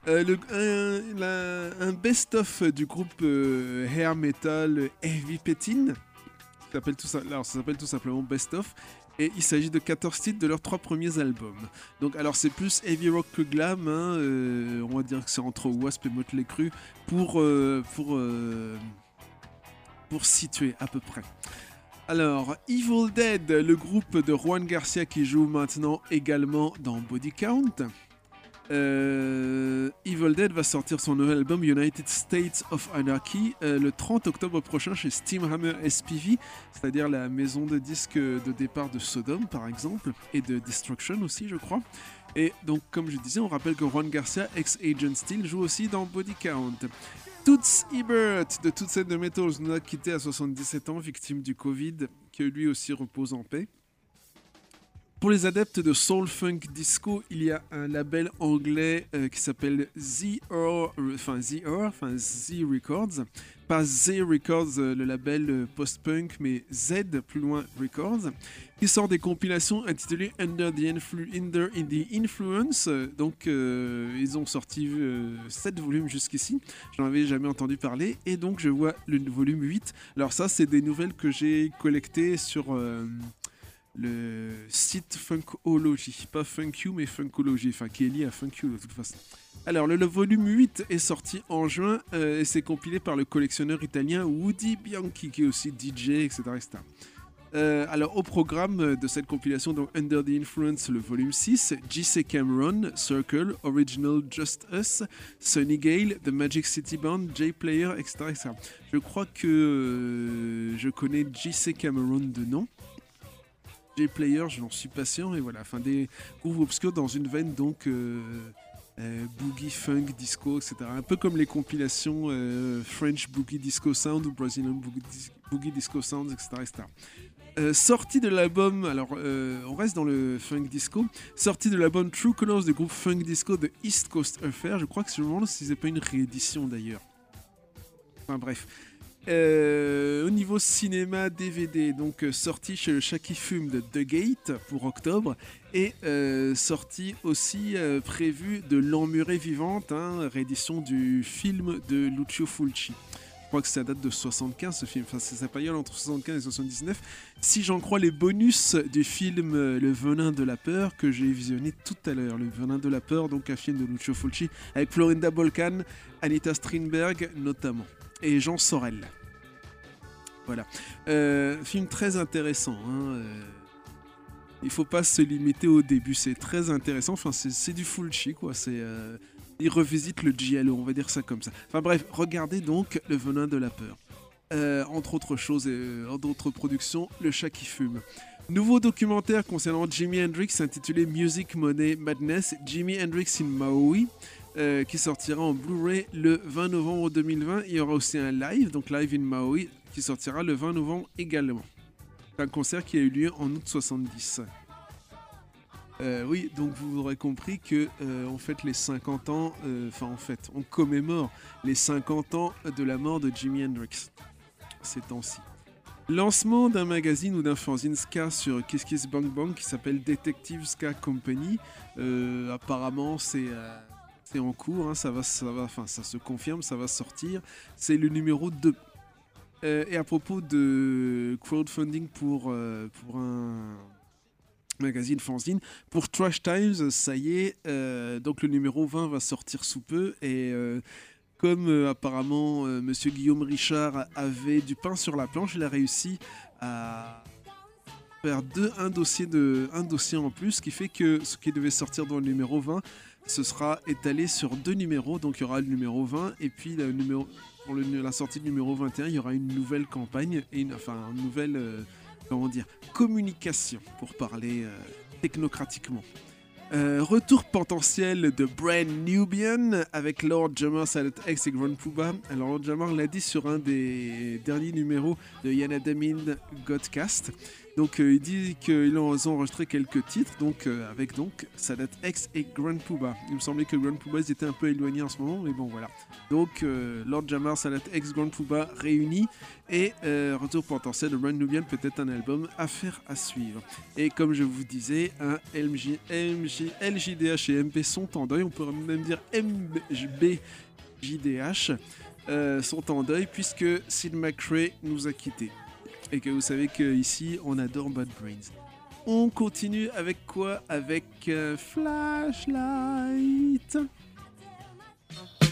Euh, le- un, best-of du groupe euh, hair metal Heavy Pettin. Ça s'appelle tout, tout simplement Best of. Et il s'agit de 14 titres de leurs trois premiers albums. Donc, alors c'est plus heavy rock que glam. hein, euh, on va dire que c'est entre Wasp et Motley Crue pour, pour, pour situer à peu près. Alors, Evil Dead, le groupe de Juan Garcia qui joue maintenant également dans Body Count. Euh, Evil Dead va sortir son nouvel album United States of Anarchy euh, le 30 octobre prochain chez Steamhammer SPV, c'est-à-dire la maison de disques de départ de Sodom par exemple, et de Destruction aussi je crois. Et donc comme je disais, on rappelle que Juan Garcia, ex-Agent Steel, joue aussi dans Body Count. Toots Ebert de toute cette de Metals nous a quitté à 77 ans, victime du Covid, que lui aussi repose en paix. Pour les adeptes de soul funk disco, il y a un label anglais euh, qui s'appelle euh, enfin ZR, enfin Z Records, pas Z Records, euh, le label euh, post-punk, mais Z plus loin Records, qui sort des compilations intitulées Under the, Influence. Euh, Donc, euh, ils ont sorti 7 volumes jusqu'ici. J'en avais jamais entendu parler. Et donc, je vois le volume 8. Alors, ça, c'est des nouvelles que j'ai collectées sur. euh, le site Funkology, pas FunkU mais Funkology, enfin qui est lié à FunkU de toute façon. Alors le, volume 8 est sorti en juin euh, et c'est compilé par le collectionneur italien Woody Bianchi qui est aussi DJ, etc. Euh, alors au programme de cette compilation, donc Under the Influence, le volume 6, J.C. Cameron, Circle, Original Just Us, Sunny Gale, The Magic City Band, J-Player, etc., etc. Je crois que euh, je connais J.C. Cameron de nom. J-Player, je n'en suis pas sûr, et voilà, enfin des groupes obscurs dans une veine donc euh, boogie, funk, disco, etc. Un peu comme les compilations French Boogie Disco Sound ou Brazilian Boogie, Dis- Boogie Disco Sound, etc. Euh, sortie de l'album, alors euh, on reste dans le funk disco, sortie de l'album True Colors du groupe funk disco de East Coast Affair. Je crois que je me demande si c'est pas une réédition d'ailleurs. Enfin bref. Euh, au niveau cinéma DVD, donc euh, sorti chez le qui fume de The Gate pour octobre et euh, sorti aussi euh, prévu de L'Emmurée vivante, hein, réédition du film de Lucio Fulci. Je crois que ça date de 75 ce film, enfin sa période entre 75 et 79. Si j'en crois les bonus du film euh, Le Venin de la Peur que j'ai visionné tout à l'heure, Le Venin de la Peur, donc un film de Lucio Fulci avec Florinda Bolkan, Anita Strindberg notamment et Jean Sorel. Voilà. Euh, film très intéressant. Hein, euh, il faut pas se limiter au début, c'est très intéressant. Enfin, c'est c'est du Fulci, quoi. C'est, euh, il revisite le giallo, on va dire ça comme ça. Enfin bref, regardez donc Le Venin de la Peur. Euh, entre autres choses, euh, entre autres productions, Le Chat qui fume. Nouveau documentaire concernant Jimi Hendrix intitulé Music Money Madness, Jimi Hendrix in Maui, euh, qui sortira en Blu-ray le 20 novembre 2020. Il y aura aussi un live, donc live in Maui, qui sortira le 20 novembre également. Un concert qui a eu lieu en août 70. Euh, oui, donc vous aurez compris que euh, on fête les 50 ans, euh, en fait, on commémore les 50 ans de la mort de Jimi Hendrix ces temps-ci. Lancement d'un magazine ou d'un fanzine ska sur Kiss Kiss Bang Bang qui s'appelle Detective Ska Company. Euh, apparemment, c'est euh, en cours, hein, ça, se confirme, ça va sortir. C'est le numéro 2. Euh, et à propos de crowdfunding euh, pour un magazine fanzine, pour Trash Times, ça y est, euh, donc le numéro 20 va sortir sous peu et euh, comme euh, apparemment Monsieur Guillaume Richard avait du pain sur la planche, il a réussi à faire deux, un, dossier de, un dossier en plus, ce qui fait que ce qui devait sortir dans le numéro 20, ce sera étalé sur deux numéros. Donc il y aura le numéro 20 et puis le numéro, pour la sortie du numéro 21, il y aura une nouvelle campagne, et une, enfin une nouvelle comment dire, communication pour parler euh, technocratiquement. Euh, retour potentiel de Brand Nubian avec Lord Jamar Sadat X et Grand Pooba. Alors Lord Jamar l'a dit sur un des derniers numéros de Yana Damin Godcast. Donc euh, il dit qu'ils ont enregistré quelques titres donc euh, avec donc Sadat X et Grand Pooba. Il me semblait que Grand Pooba ils étaient un peu éloignés en ce moment mais bon voilà. Donc euh, Lord Jamar Sadat X Grand Pooba réunis et retour potentiel de Brand Nubian peut-être un album à faire à suivre. Et comme je vous disais, un LJDH et MP sont en deuil. On pourrait même dire MBJDH sont en deuil puisque Sid McRae nous a quittés. Et que vous savez qu'ici, on adore Bad Brains. On continue avec quoi? Avec euh, Flashlight. Flashlight.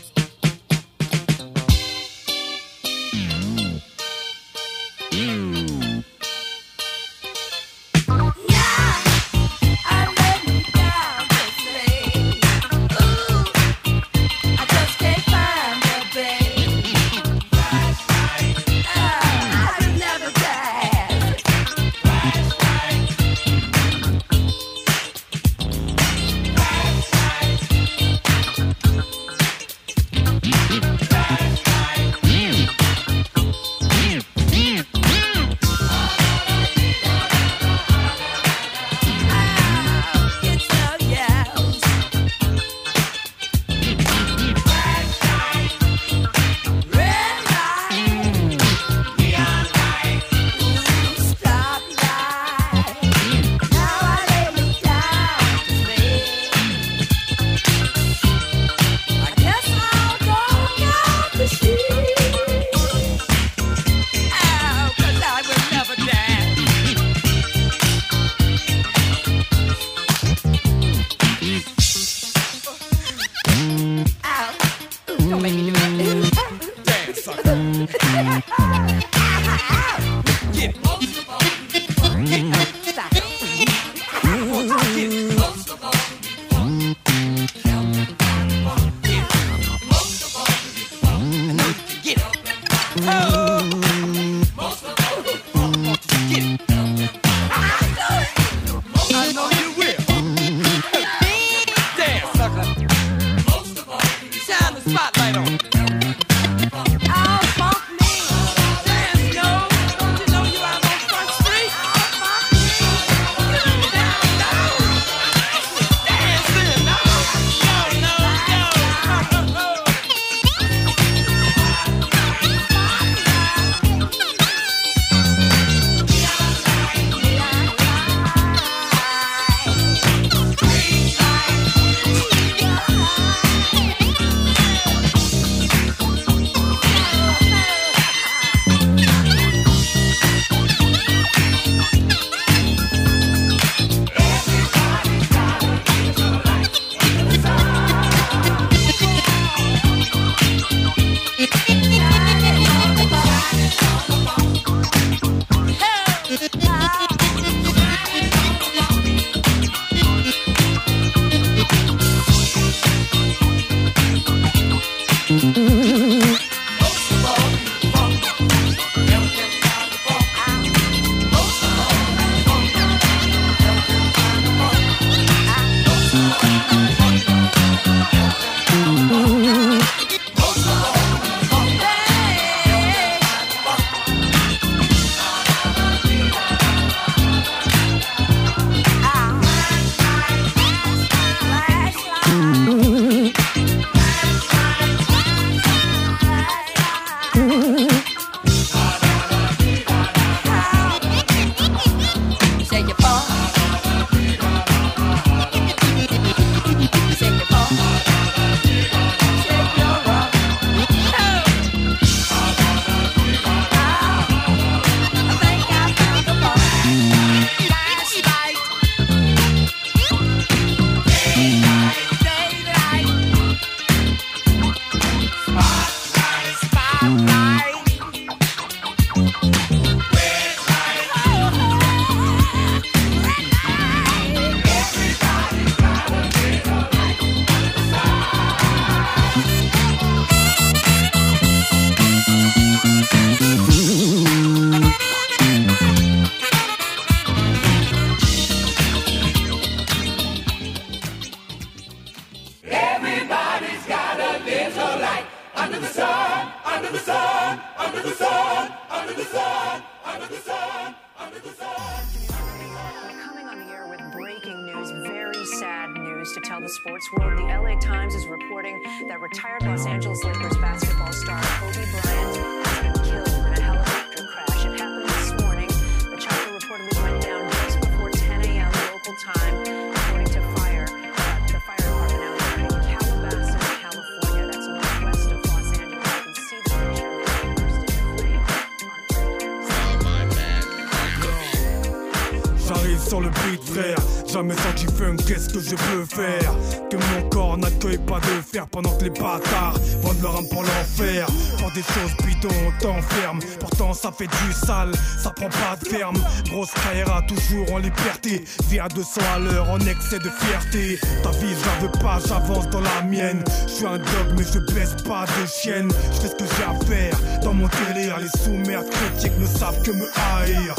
Sur le beat frère, jamais senti funk, qu'est-ce que je peux faire? Que mon corps n'accueille pas de fer pendant que les bâtards vendent leur âme pour l'enfer. Pour des choses bidons on t'enferme, pourtant ça fait du sale, ça prend pas de ferme. Grosse carrière toujours en liberté, vie à 200 à l'heure en excès de fierté. Ta vie je la veux pas, j'avance dans la mienne. Je suis un dog mais je baisse pas de chienne. Je fais ce que j'ai à faire. Dans mon délire Les sous-merdes critiques ne savent que me haïr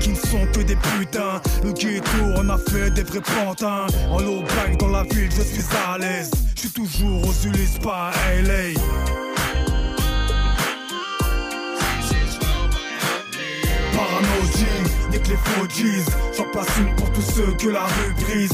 qu'ils ne sont que des putains. Le ghetto on a fait des vrais pantins. En low bike dans la ville je suis à l'aise. Je suis toujours aux Ulysses pas à LA Parano G, nique les faux G's J'en place une pour tous ceux que la rue brise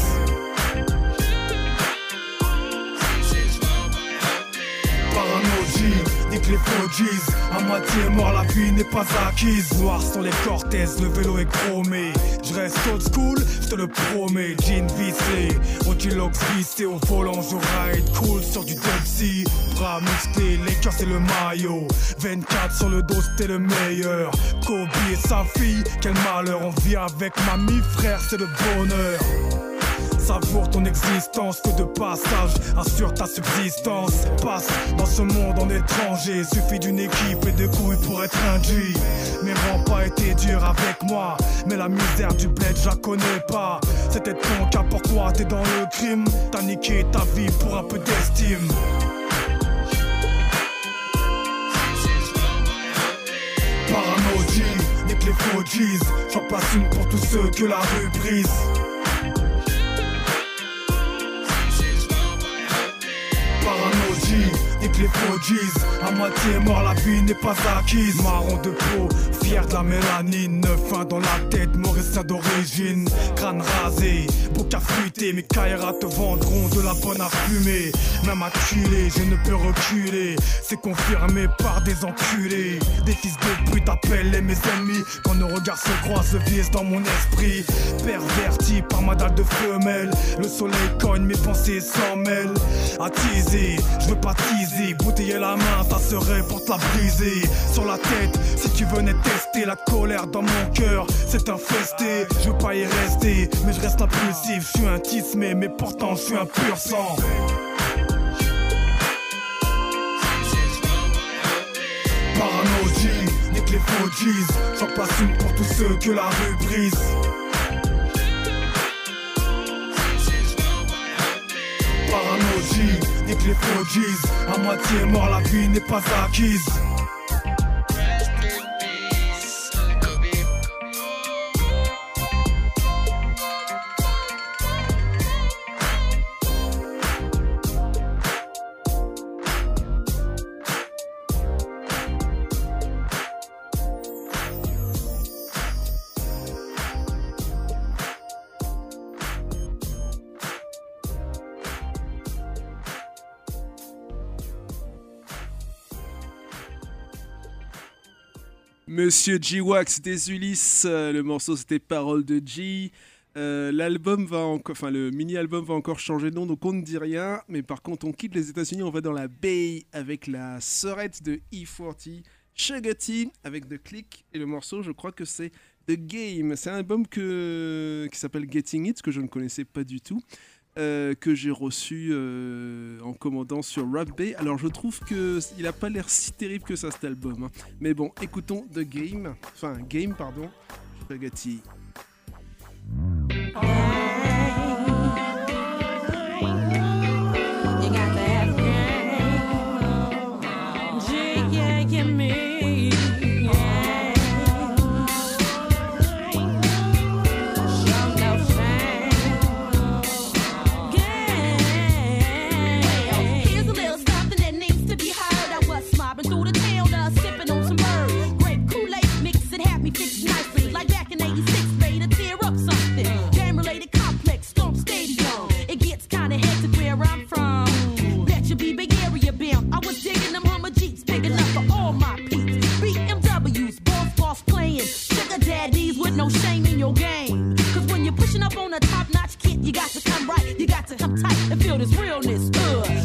nique les G's À moitié mort, la vie n'est pas acquise. Noirs sont les Cortez, le vélo est chromé. Je reste old school, je te le promets. Jean vissé, Otilox vissé Au volant je ride cool sur du Dexy Bras musclés, les cœurs c'est le maillot. 24 sur le dos c'était le meilleur. Kobe et sa fille, quel malheur On vit avec mamie, frère c'est le bonheur Savoure ton existence que de passage Assure ta subsistance. Passe dans ce monde en étranger Suffit d'une équipe et de couilles pour être induit. Mes rangs pas été durs avec moi Mais la misère du bled je la connais pas. C'était ton cas pourquoi t'es dans le crime? T'as niqué ta vie pour un peu d'estime. Parano G, nique les faux J'en place une pour tous ceux que la rue brise les G's À moitié mort, la vie n'est pas acquise. Marron de peau, fier de la mélanine. Fin dans la tête, mauricien d'origine. Crâne rasé, bouc fuiter. Mes Kaira te vendront de la bonne à fumer Même acculé, je ne peux reculer. C'est confirmé par des enculés. Des fils de pute appellent mes ennemis. Quand nos regards se croisent, vise dans mon esprit. Perverti par ma dalle de femelle. Le soleil cogne, mes pensées s'en mêlent. Attisé, je veux pas teaser Bouteiller la main, ça serait pour te la briser. Sur la tête, si tu venais tester La colère dans mon cœur, c'est infesté. Je veux pas y rester, mais je reste impulsif. Je suis un tismé, mais pourtant je suis un pur sang. Parano G, nique les faux J'en passe une pour tous ceux que la rue brise. Parano G, nique les G's À moitié mort, la vie n'est pas acquise Monsieur G-Wax des Ulysses, euh, le morceau c'était Parole de G. Euh, L'album va enfin le mini-album va encore changer de nom, donc on ne dit rien. Mais par contre, on quitte les États-Unis, on va dans la Bay avec la sœurette de E40, Shugati avec The Click. Et le morceau, je crois que c'est The Game. C'est un album qui s'appelle Getting It, que je ne connaissais pas du tout. Euh, que j'ai reçu euh, en commandant sur Rap. Alors je trouve que il a pas l'air si terrible que ça cet album. hein. Mais bon, écoutons The Game, enfin Game pardon, on a top notch kid, you got to come right, you got to come tight and feel this realness. Uh,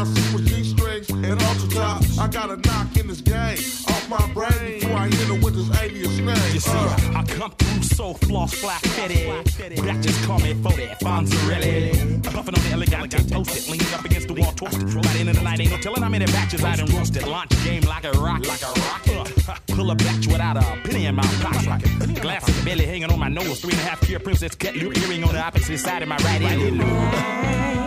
I see was G strings and ultra top. I got a knock in this game off my brain before I hit it with this alias name. You see, Uh. I come through so floss, flat fitted. Black just call me for that Fonzarelli. Buffing on the elegant, toasted, leaning up against the wall, twisted. By the end of the night, ain't no telling how many batches I done roasted. Launch game like a rocket, like a rocket. Pull a batch without a penny in my pocket. Glass of the belly hanging on my nose. Three and a half pure princess cut loop earring on the opposite side of my right ear. You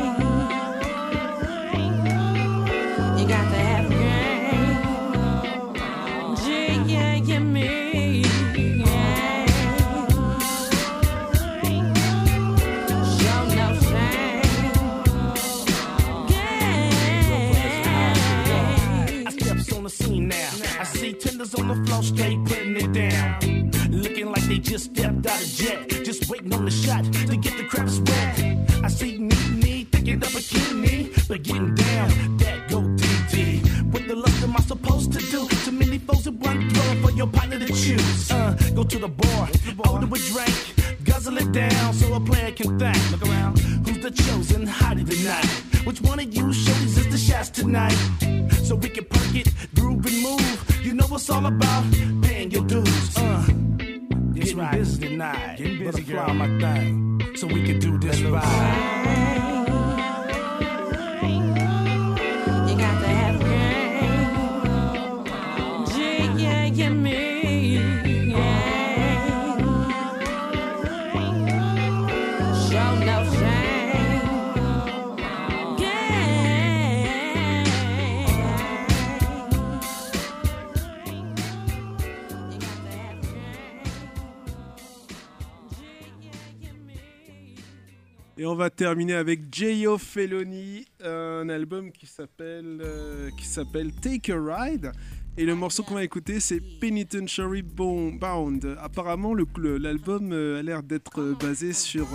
on the floor, straight putting it down. Looking like they just stepped out of jet. Just waiting on the shot to get the crowd sweat. I see me, me, thinking of bikini. But getting down, that go DD. What the luck am I supposed to do? Too many folks at one throw for your partner to choose. Uh, go to the bar, order a drink, guzzle it down so a player can think. Look around, who's the chosen hottie tonight? Which one of you shorties is the shots tonight? So we can perk it, groove and move. What's all about paying your dues. Uh, getting right. busy tonight. Getting busy, Butterfly girl. my thing, so we can do this right. Et on va terminer avec J.O. Felony, un album qui s'appelle euh, qui s'appelle Take a Ride. Et le morceau qu'on va écouter, c'est Penitentiary Bound. Apparemment, l'album euh, a l'air d'être euh, basé sur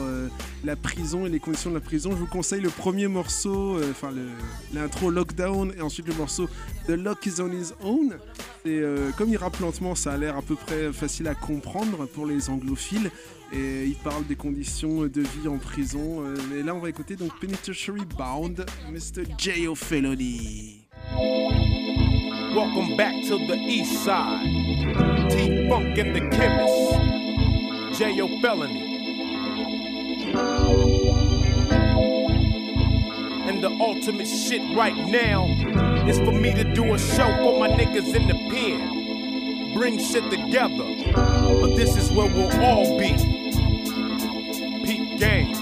la prison et les conditions de la prison. Je vous conseille le premier morceau, enfin l'intro Lockdown, et ensuite le morceau The Lock is on his own. Et comme il rappe lentement, ça a l'air à peu près facile à comprendre pour les anglophiles. Et il parle des conditions de vie en prison. Euh, Mais là, on va écouter donc Penitentiary Bound, Mr. J.O. Felony. Welcome back to the east side. T Funk and the Chemist. J.O. Felony. And the ultimate shit right now is for me to do a show for my niggas in the pen. Bring shit together. But this is where we'll all be. Peep game.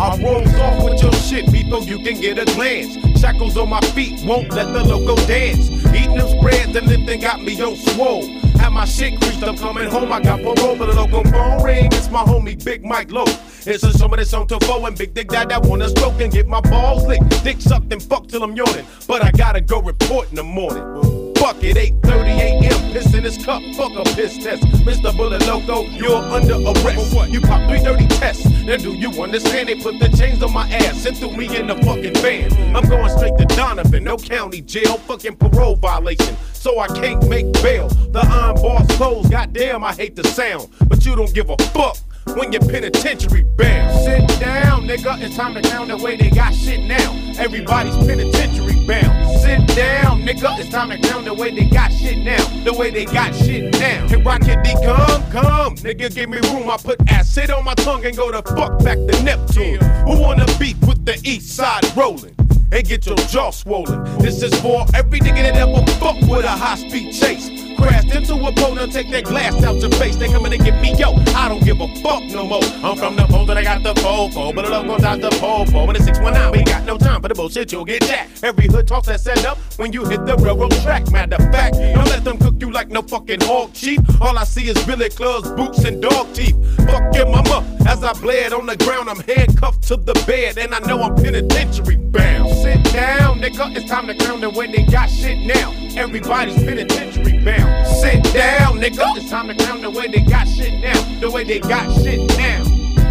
I rolls off with your shit before you can get a glance. Shackles on my feet won't let the loco dance. Eating them spreads and lifting got me on swole. Have my shit creased, I'm coming home. I got parole, but the local phone ring. It's my homie Big Mike Low. It's a of this on to foe and Big Dick Dad that wanna stroke and get my balls licked. Dick sucked and fucked till I'm yawning. But I gotta go report in the morning. Fuck it, 8:30 a.m. Piss in his cup, fuck a piss test. Mr. Bullet Loco, you're under arrest. what You pop three dirty tests. Now do you understand? They put the chains on my ass and threw me in the fucking van. I'm going straight to Donovan, no county jail, fucking parole violation. So I can't make bail. The iron bars closed, goddamn, I hate the sound. But you don't give a fuck when you're penitentiary bound. Sit down, nigga, it's time to count the way they got shit now. Everybody's penitentiary bound. Sit down, nigga, it's time to count the way they got shit now. The way they got shit now. Hey, Rocket D, come, come. Nigga, give me room. I put acid on my tongue and go the fuck back to Neptune. Who wanna beef with the east side rolling? and get your jaw swollen. This is for every nigga that ever fuck with a high speed chase. Crashed into a boat and take that glass out your face. They coming to get me, yo. I don't give a fuck no more. I'm from the pole that I got the pole for, but the love goes out the pole for. When it's 619, we got no time for the bullshit, you'll get jacked. Every hood talks that set up when you hit the railroad track. Matter of fact, don't let them cook you like no fucking hog chief. All I see is billy clubs, boots, and dog teeth. Fuck your mama. As I bled on the ground, I'm handcuffed to the bed, and I know I'm penitentiary bound. Sit down, nigga. It's time to clown the way they got shit now. Everybody's penitentiary bound. Sit down, nigga. It's time to clown the way they got shit now. The way they got shit now.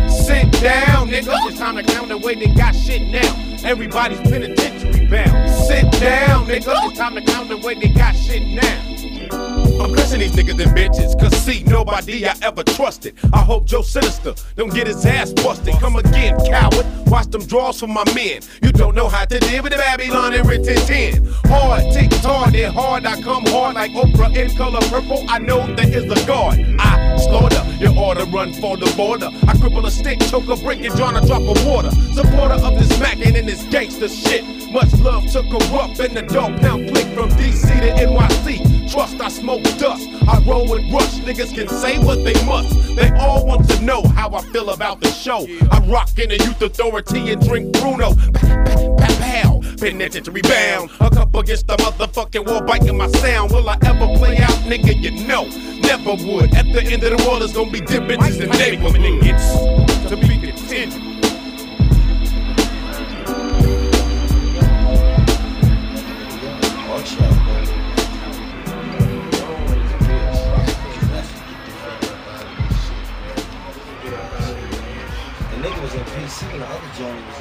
Sit down, nigga. It's time to clown the way they got shit now. Everybody's penitentiary bound. Sit down, nigga. It's time to clown the way they got shit now. I'm cussing these niggas and bitches, cause see, nobody I ever trusted. I hope Joe Sinister don't get his ass busted. Come again, coward. Watch them draws for my men. You don't know how to deal with the Babylon and written 10. Hard, tick, hard, and hard. I come hard like Oprah in color purple. I know there is a guard. I slaughter your order, run for the border. I cripple a stick, choke a brick, and drown a drop of water. Supporter of this Mac and in this gangster shit. Much love to corrupt and the dog pound click from DC to NYC. Trust I smoke dust. I roll with rush. Niggas can say what they must. They all want to know how I feel about the show. I rock in the youth authority and drink Bruno. Pow, pow, pow, pow. Penitentiary bound. A cup against the motherfucking wall, biting my sound. Will I ever play out, nigga? You know, never would. At the end of the world, it's gonna be dim bitches and neighborhoods. To be continued. The nigga in the other joint